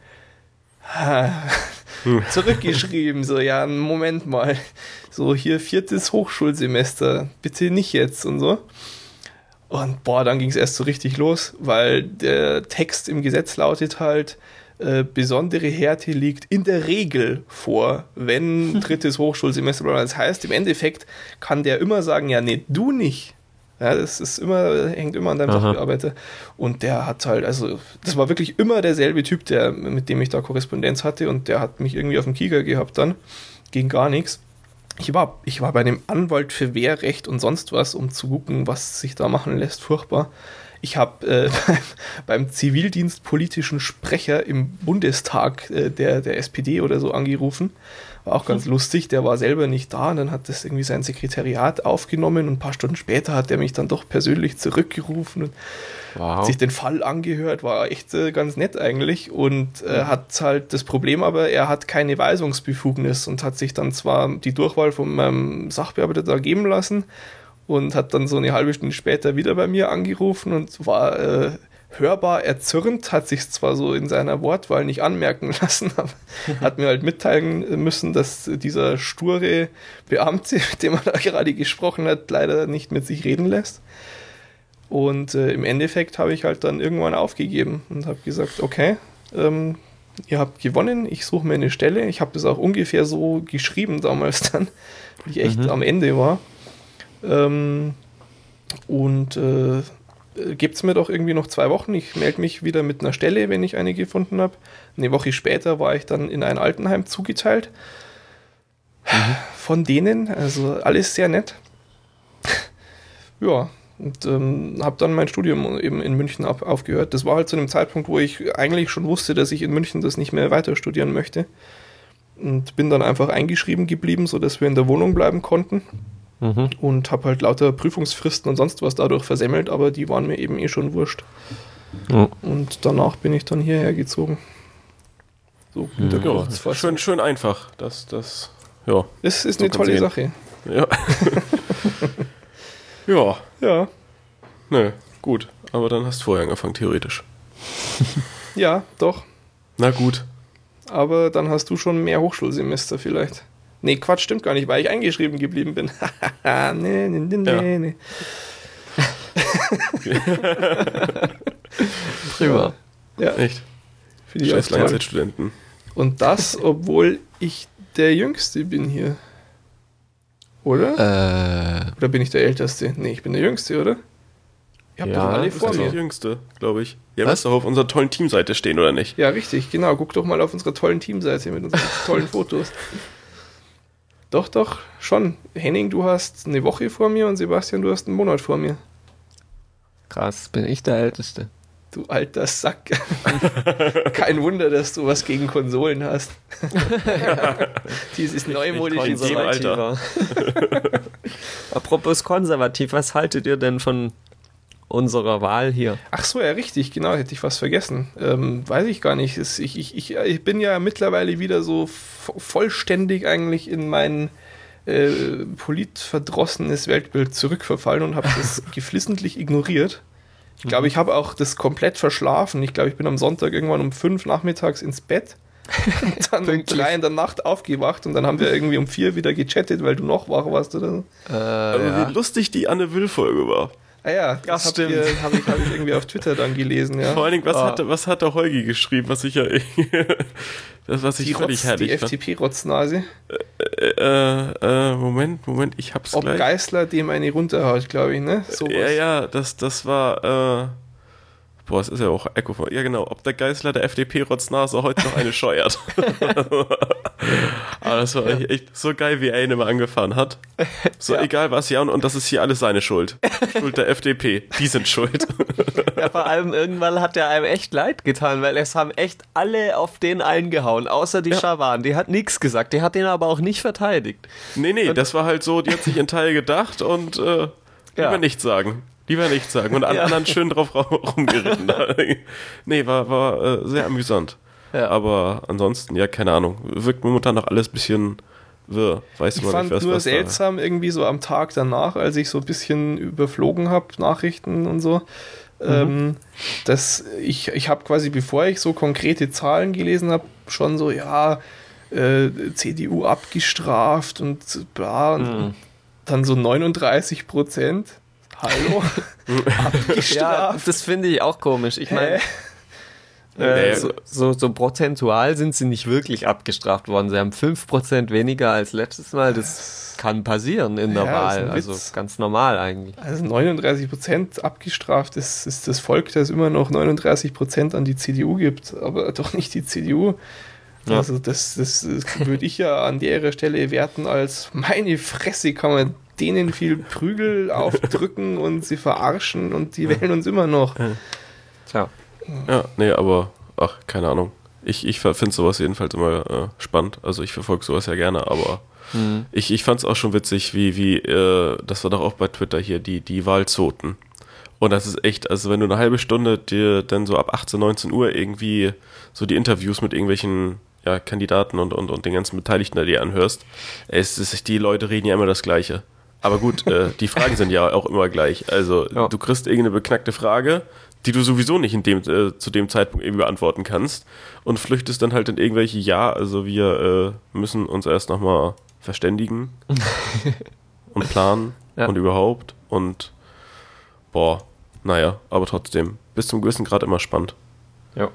hm. Zurückgeschrieben, so, ja, Moment mal. So, hier viertes Hochschulsemester, bitte nicht jetzt und so. Und boah, dann ging es erst so richtig los, weil der Text im Gesetz lautet halt, äh, besondere Härte liegt in der Regel vor, wenn drittes Hochschulsemester. Das heißt, im Endeffekt kann der immer sagen, ja, nee, du nicht. Ja, das ist immer, hängt immer an deinem Aha. Sachbearbeiter. Und der hat halt, also, das war wirklich immer derselbe Typ, der, mit dem ich da Korrespondenz hatte und der hat mich irgendwie auf dem Kieker gehabt dann. Ging gar nichts. Ich war, ich war bei dem Anwalt für Wehrrecht und sonst was, um zu gucken, was sich da machen lässt. Furchtbar. Ich habe äh, beim zivildienstpolitischen Sprecher im Bundestag äh, der, der SPD oder so angerufen. War auch ganz lustig, der war selber nicht da und dann hat das irgendwie sein Sekretariat aufgenommen und ein paar Stunden später hat er mich dann doch persönlich zurückgerufen und wow. sich den Fall angehört, war echt äh, ganz nett eigentlich und äh, hat halt das Problem aber, er hat keine Weisungsbefugnis und hat sich dann zwar die Durchwahl von meinem Sachbearbeiter da geben lassen und hat dann so eine halbe Stunde später wieder bei mir angerufen und war äh, hörbar erzürnt, hat sich zwar so in seiner Wortwahl nicht anmerken lassen, aber hat mir halt mitteilen müssen, dass dieser sture Beamte, mit dem er da gerade gesprochen hat, leider nicht mit sich reden lässt. Und äh, im Endeffekt habe ich halt dann irgendwann aufgegeben und habe gesagt, okay, ähm, ihr habt gewonnen, ich suche mir eine Stelle. Ich habe das auch ungefähr so geschrieben damals dann, wie ich echt mhm. am Ende war. Ähm, und äh, gebt es mir doch irgendwie noch zwei Wochen. Ich melde mich wieder mit einer Stelle, wenn ich eine gefunden habe. Eine Woche später war ich dann in ein Altenheim zugeteilt. Mhm. Von denen, also alles sehr nett. ja, und ähm, habe dann mein Studium eben in München ab, aufgehört. Das war halt zu einem Zeitpunkt, wo ich eigentlich schon wusste, dass ich in München das nicht mehr weiter studieren möchte. Und bin dann einfach eingeschrieben geblieben, sodass wir in der Wohnung bleiben konnten. Mhm. Und habe halt lauter Prüfungsfristen und sonst was dadurch versemmelt, aber die waren mir eben eh schon wurscht. Ja. Und danach bin ich dann hierher gezogen. So, mhm. ja, schön, schön einfach. Das, das, ja. Es ist so eine tolle sehen. Sache. Ja. ja. Ja. Nö, gut. Aber dann hast du vorher angefangen, theoretisch. ja, doch. Na gut. Aber dann hast du schon mehr Hochschulsemester vielleicht. Nee, Quatsch, stimmt gar nicht, weil ich eingeschrieben geblieben bin. nee, nee, nee, ja. nee. Prima. Ja. Echt. Für die Scheiß Langzeitstudenten. Und das, obwohl ich der Jüngste bin hier. Oder? Äh. Oder bin ich der Älteste? Nee, ich bin der Jüngste, oder? Ihr habt ja, doch alle vor mir. der Jüngste, glaube ich. Ihr müsst doch auf unserer tollen Teamseite stehen, oder nicht? Ja, richtig, genau. Guck doch mal auf unserer tollen Teamseite mit unseren tollen Fotos. Doch, doch, schon. Henning, du hast eine Woche vor mir und Sebastian, du hast einen Monat vor mir. Krass, bin ich der Älteste. Du alter Sack. Kein Wunder, dass du was gegen Konsolen hast. Dieses neumodische konservativer. Apropos konservativ, was haltet ihr denn von unserer Wahl hier? Ach so, ja, richtig, genau, hätte ich was vergessen. Ähm, weiß ich gar nicht. Ich, ich, ich, ich bin ja mittlerweile wieder so vollständig eigentlich in mein äh, politverdrossenes Weltbild zurückverfallen und habe das geflissentlich ignoriert. Ich glaube, ich habe auch das komplett verschlafen. Ich glaube, ich bin am Sonntag irgendwann um fünf nachmittags ins Bett. Und dann um drei in der Nacht aufgewacht und dann haben wir irgendwie um vier wieder gechattet, weil du noch wach warst oder so. Äh, Aber ja. wie lustig die Anne Will-Folge war. Ah ja, das habe hab ich, hab ich irgendwie auf Twitter dann gelesen, ja. Vor allen Dingen, was, oh. hatte, was hat der Holgi geschrieben, was ich ja das, was ich völlig Rotz, Die FDP-Rotznase. Äh, äh, äh, Moment, Moment, ich hab's Ob gleich. Ob Geißler dem eine runterhaut, glaube ich, ne? So ja, ja, das, das war, äh, Boah, es ist ja auch Echo von. Ja, genau. Ob der Geißler der FDP-Rotznase heute noch eine scheuert. Aber das war ja. echt so geil, wie er ihn immer angefahren hat. So ja. egal was, ja, und, und das ist hier alles seine Schuld. Schuld der FDP. Die sind schuld. Ja, vor allem irgendwann hat er einem echt leid getan, weil es haben echt alle auf den eingehauen, außer die ja. Schawan. Die hat nichts gesagt. Die hat den aber auch nicht verteidigt. Nee, nee, und das war halt so, die hat sich in Teil gedacht und äh, lieber nichts sagen. Lieber nichts sagen. Und alle ja. anderen schön drauf rumgeritten. nee, war, war äh, sehr amüsant. Ja. Aber ansonsten, ja, keine Ahnung. Wirkt momentan noch alles ein bisschen wirr. Weiß ich man fand nicht, was, nur was seltsam da. irgendwie so am Tag danach, als ich so ein bisschen überflogen habe, Nachrichten und so. Mhm. Ähm, dass ich, ich habe quasi, bevor ich so konkrete Zahlen gelesen habe, schon so, ja, äh, CDU abgestraft und bla. Und mhm. dann so 39 Prozent. Hallo? ja, das finde ich auch komisch. Ich meine, äh, so, so, so, prozentual sind sie nicht wirklich abgestraft worden. Sie haben 5% weniger als letztes Mal. Das kann passieren in der ja, Wahl. Also ganz normal eigentlich. Also 39% abgestraft ist, ist das Volk, das immer noch 39% an die CDU gibt, aber doch nicht die CDU. Ja. Also das, das, das würde ich ja an der Stelle werten als meine Fresse kann man denen viel Prügel aufdrücken und sie verarschen und die wählen uns immer noch. Tja. Ja, nee, aber ach, keine Ahnung. Ich, ich finde sowas jedenfalls immer äh, spannend. Also ich verfolge sowas ja gerne, aber mhm. ich, ich fand es auch schon witzig, wie, wie, äh, das war doch auch bei Twitter hier, die, die Wahlzoten. Und das ist echt, also wenn du eine halbe Stunde dir dann so ab 18, 19 Uhr irgendwie so die Interviews mit irgendwelchen ja, Kandidaten und, und, und den ganzen Beteiligten da dir anhörst, es ist, die Leute reden ja immer das Gleiche. Aber gut, äh, die Fragen sind ja auch immer gleich. Also ja. du kriegst irgendeine beknackte Frage, die du sowieso nicht in dem, äh, zu dem Zeitpunkt irgendwie beantworten kannst und flüchtest dann halt in irgendwelche Ja, also wir äh, müssen uns erst nochmal verständigen und planen ja. und überhaupt und boah, naja, aber trotzdem, bis zum gewissen Grad immer spannend. Ja.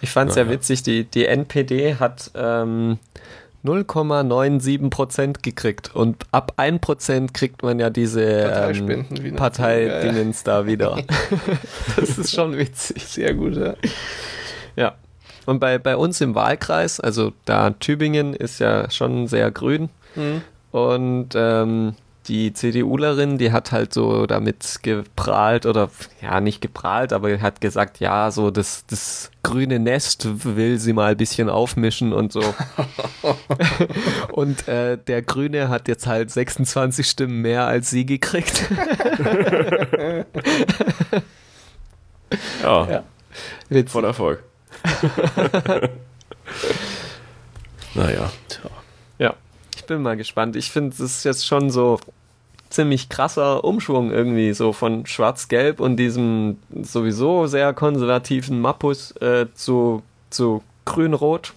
Ich fand es naja. sehr witzig, die, die NPD hat ähm, 0,97 Prozent gekriegt. Und ab 1 Prozent kriegt man ja diese ähm, Parteidingens ja, ja. da wieder. das ist schon witzig. Sehr gut, ja. Ja. Und bei, bei uns im Wahlkreis, also da Tübingen ist ja schon sehr grün. Mhm. Und ähm, die CDUlerin, die hat halt so damit geprahlt oder ja, nicht geprahlt, aber hat gesagt, ja, so das, das grüne Nest will sie mal ein bisschen aufmischen und so. und äh, der Grüne hat jetzt halt 26 Stimmen mehr als sie gekriegt. ja. ja. Witzig. Voll Erfolg. naja. Ja ich bin mal gespannt. Ich finde, es ist jetzt schon so ziemlich krasser Umschwung irgendwie, so von Schwarz-Gelb und diesem sowieso sehr konservativen Mappus äh, zu, zu Grün-Rot.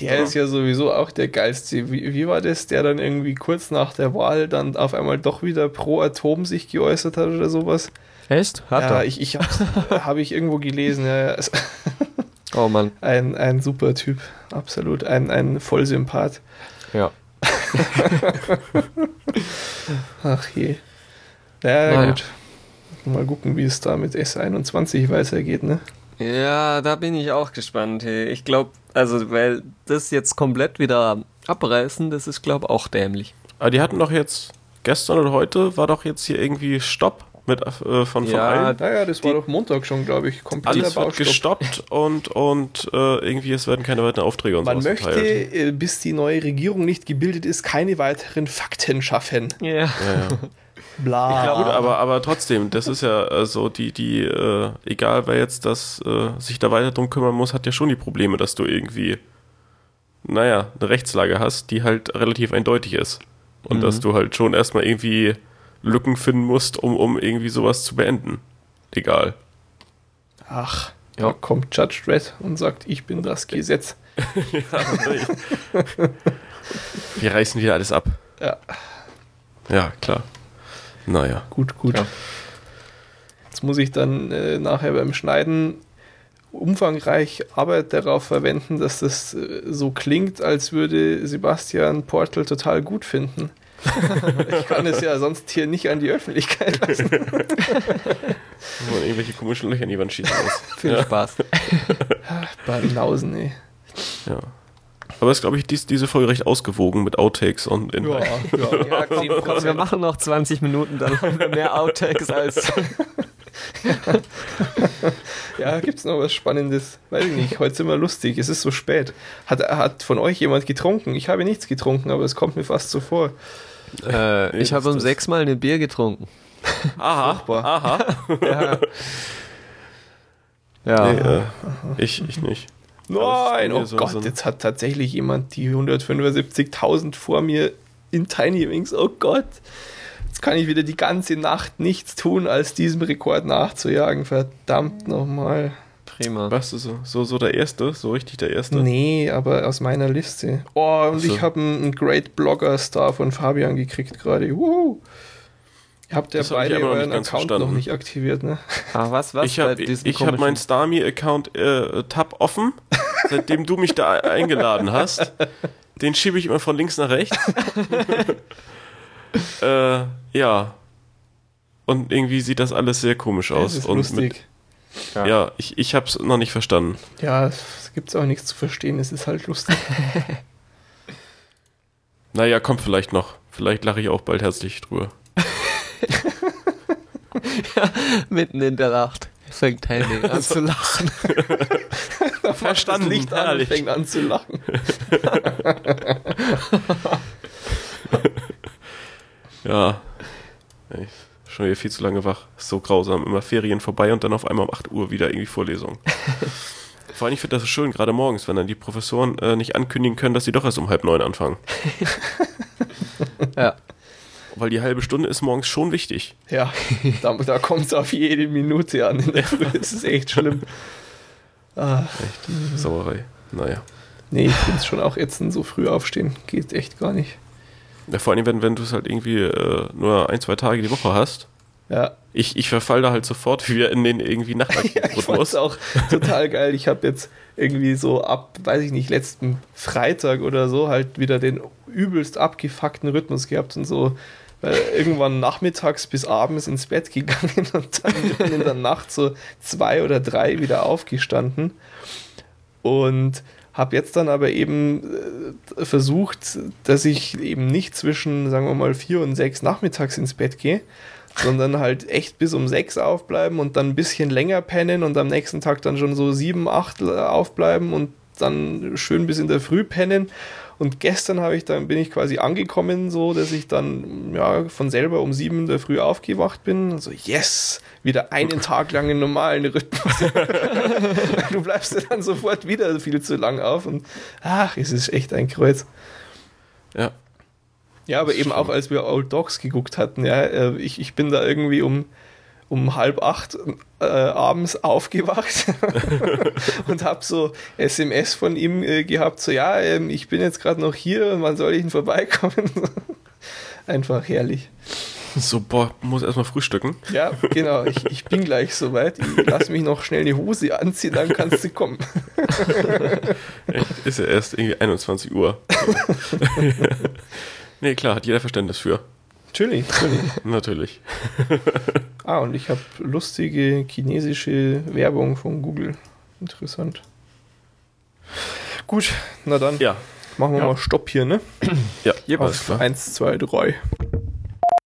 Der ja. ist ja sowieso auch der geilste. Wie, wie, war das, der dann irgendwie kurz nach der Wahl dann auf einmal doch wieder pro Atom sich geäußert hat oder sowas? Echt? Hat ja, er? ich, ich habe hab ich irgendwo gelesen. Ja, oh Mann. Ein, ein super Typ, absolut. Ein, ein Vollsympath. Ja. Ach je. Ja, naja. gut. Mal gucken, wie es da mit S21 weitergeht, ne? Ja, da bin ich auch gespannt. Hey. Ich glaube, also, weil das jetzt komplett wieder abreißen, das ist, glaube ich, auch dämlich. Aber die hatten doch jetzt, gestern oder heute, war doch jetzt hier irgendwie Stopp mit, äh, von, von Ja, allen. Naja, das war doch Montag schon, glaube ich. Kompletter Alles wird gestoppt und, und äh, irgendwie es werden keine weiteren Aufträge und Man sowas möchte, erteilt. äh, bis die neue Regierung nicht gebildet ist, keine weiteren Fakten schaffen. Ja. Ja, ja. Bla. Ja, gut, aber, aber trotzdem, das ist ja so, die, die, äh, egal wer jetzt das äh, sich da weiter drum kümmern muss, hat ja schon die Probleme, dass du irgendwie, naja, eine Rechtslage hast, die halt relativ eindeutig ist. Und dass du halt schon erstmal irgendwie Lücken finden musst, um, um irgendwie sowas zu beenden. Egal. Ach, Ja. da kommt Judge Dredd und sagt, ich bin das Gesetz. Wir reißen wieder alles ab. Ja, Ja, klar. Naja. gut, gut. Ja. Jetzt muss ich dann äh, nachher beim Schneiden umfangreich Arbeit darauf verwenden, dass das äh, so klingt, als würde Sebastian Portal total gut finden. ich kann es ja sonst hier nicht an die Öffentlichkeit lassen. Wo man irgendwelche komischen Löcher in die Wand schießen muss. Viel Ja. Spaß. Badenhausen, ey. Ja. Aber es ist, glaube ich, dies, diese Folge recht ausgewogen mit Outtakes und in Ja, ja. Ja, komm, wir machen noch 20 Minuten, dann haben wir mehr Outtakes als. Ja, gibt's noch was Spannendes? Weiß ich nicht. Heute sind wir lustig. Es ist so spät. Hat, hat von euch jemand getrunken? Ich habe nichts getrunken, aber es kommt mir fast so vor. Äh, ich habe um sechs Mal ein Bier getrunken. Aha, Furchtbar. aha. Ja. ja. Nee, äh, ich, ich nicht. Nein, oh so- Gott, so jetzt hat tatsächlich jemand die 175.000 vor mir in Tiny Wings. Oh Gott. Jetzt kann ich wieder die ganze Nacht nichts tun, als diesem Rekord nachzujagen. Verdammt nochmal. Prima. Warst du so, so, so der Erste? So richtig der Erste? Nee, aber aus meiner Liste. Oh, und so. ich habe einen, einen Great Blogger Star von Fabian gekriegt gerade. Wuhu. Ihr habt ja Das hab ich beide aber noch euren Account verstanden. noch nicht aktiviert, ne? Ah, was, was? ich habe hab meinen Starmie-Account äh, Tab offen, seitdem du mich da eingeladen hast. Den schiebe ich immer von links nach rechts. äh, ja. Und irgendwie sieht das alles sehr komisch aus. Das ist Und lustig. Mit, ja, ich, ich habe es noch nicht verstanden. Ja, es gibt auch nichts zu verstehen. Es ist halt lustig. Naja, kommt vielleicht noch. Vielleicht lache ich auch bald herzlich drüber. Mitten in der Nacht fängt Henning an zu lachen. Verstanden, Das Licht an und herrlich. fängt an zu lachen. Ja. Ich, schon wieder viel zu lange wach. Ist so grausam. Immer Ferien vorbei und dann auf einmal um 8 Uhr wieder irgendwie Vorlesung. Vor allem, ich finde das so schön, gerade morgens, wenn dann die Professoren äh, nicht ankündigen können, dass sie doch erst um halb neun anfangen. Ja. Weil die halbe Stunde ist morgens schon wichtig. Ja, da, da kommt es auf jede Minute an. Das ist echt schlimm. Ah, Sauerei. Naja. nee, ich finde es schon auch ätzend, so früh aufstehen. Geht echt gar nicht. Ja, vor allem, wenn, wenn du es halt irgendwie äh, nur ein, zwei Tage die Woche hast. Ja, Ich, ich verfall da halt sofort wieder in den irgendwie ja ich Nachtaktivrhythmus. auch total geil. Ich habe jetzt irgendwie so ab, weiß ich nicht, letzten Freitag oder so halt wieder den übelst abgefuckten Rhythmus gehabt und so äh, irgendwann nachmittags bis abends ins Bett gegangen und dann in der Nacht so zwei oder drei wieder aufgestanden und habe jetzt dann aber eben äh, versucht, dass ich eben nicht zwischen, sagen wir mal, vier und sechs nachmittags ins Bett gehe, sondern halt echt bis um sechs aufbleiben und dann ein bisschen länger pennen und am nächsten Tag dann schon so sieben, acht aufbleiben und dann schön bis in der Früh pennen. Und gestern habe ich dann bin ich quasi angekommen, so dass ich dann ja von selber um sieben der Früh aufgewacht bin. Und so, yes, wieder einen Tag lang im normalen Rhythmus. du bleibst ja dann sofort wieder viel zu lang auf und ach, es ist echt ein Kreuz. Ja. Ja, aber eben auch als wir Old Dogs geguckt hatten, ja, äh, ich, ich bin da irgendwie um, um halb acht äh, abends aufgewacht und habe so SMS von ihm äh, gehabt, so ja, ähm, ich bin jetzt gerade noch hier, wann soll ich denn vorbeikommen? Einfach herrlich. So, boah, muss erstmal frühstücken. Ja, genau, ich, ich bin gleich soweit. Ich lass mich noch schnell eine Hose anziehen, dann kannst du kommen. Echt, ist ja erst irgendwie 21 Uhr. nee, klar, hat jeder Verständnis für. Natürlich, natürlich. Natürlich. Ah, und ich habe lustige chinesische Werbung von Google. Interessant. Gut, na dann Ja, machen wir Ja. mal Stopp hier, ne? ja, Auf klar. 1, 2, 3.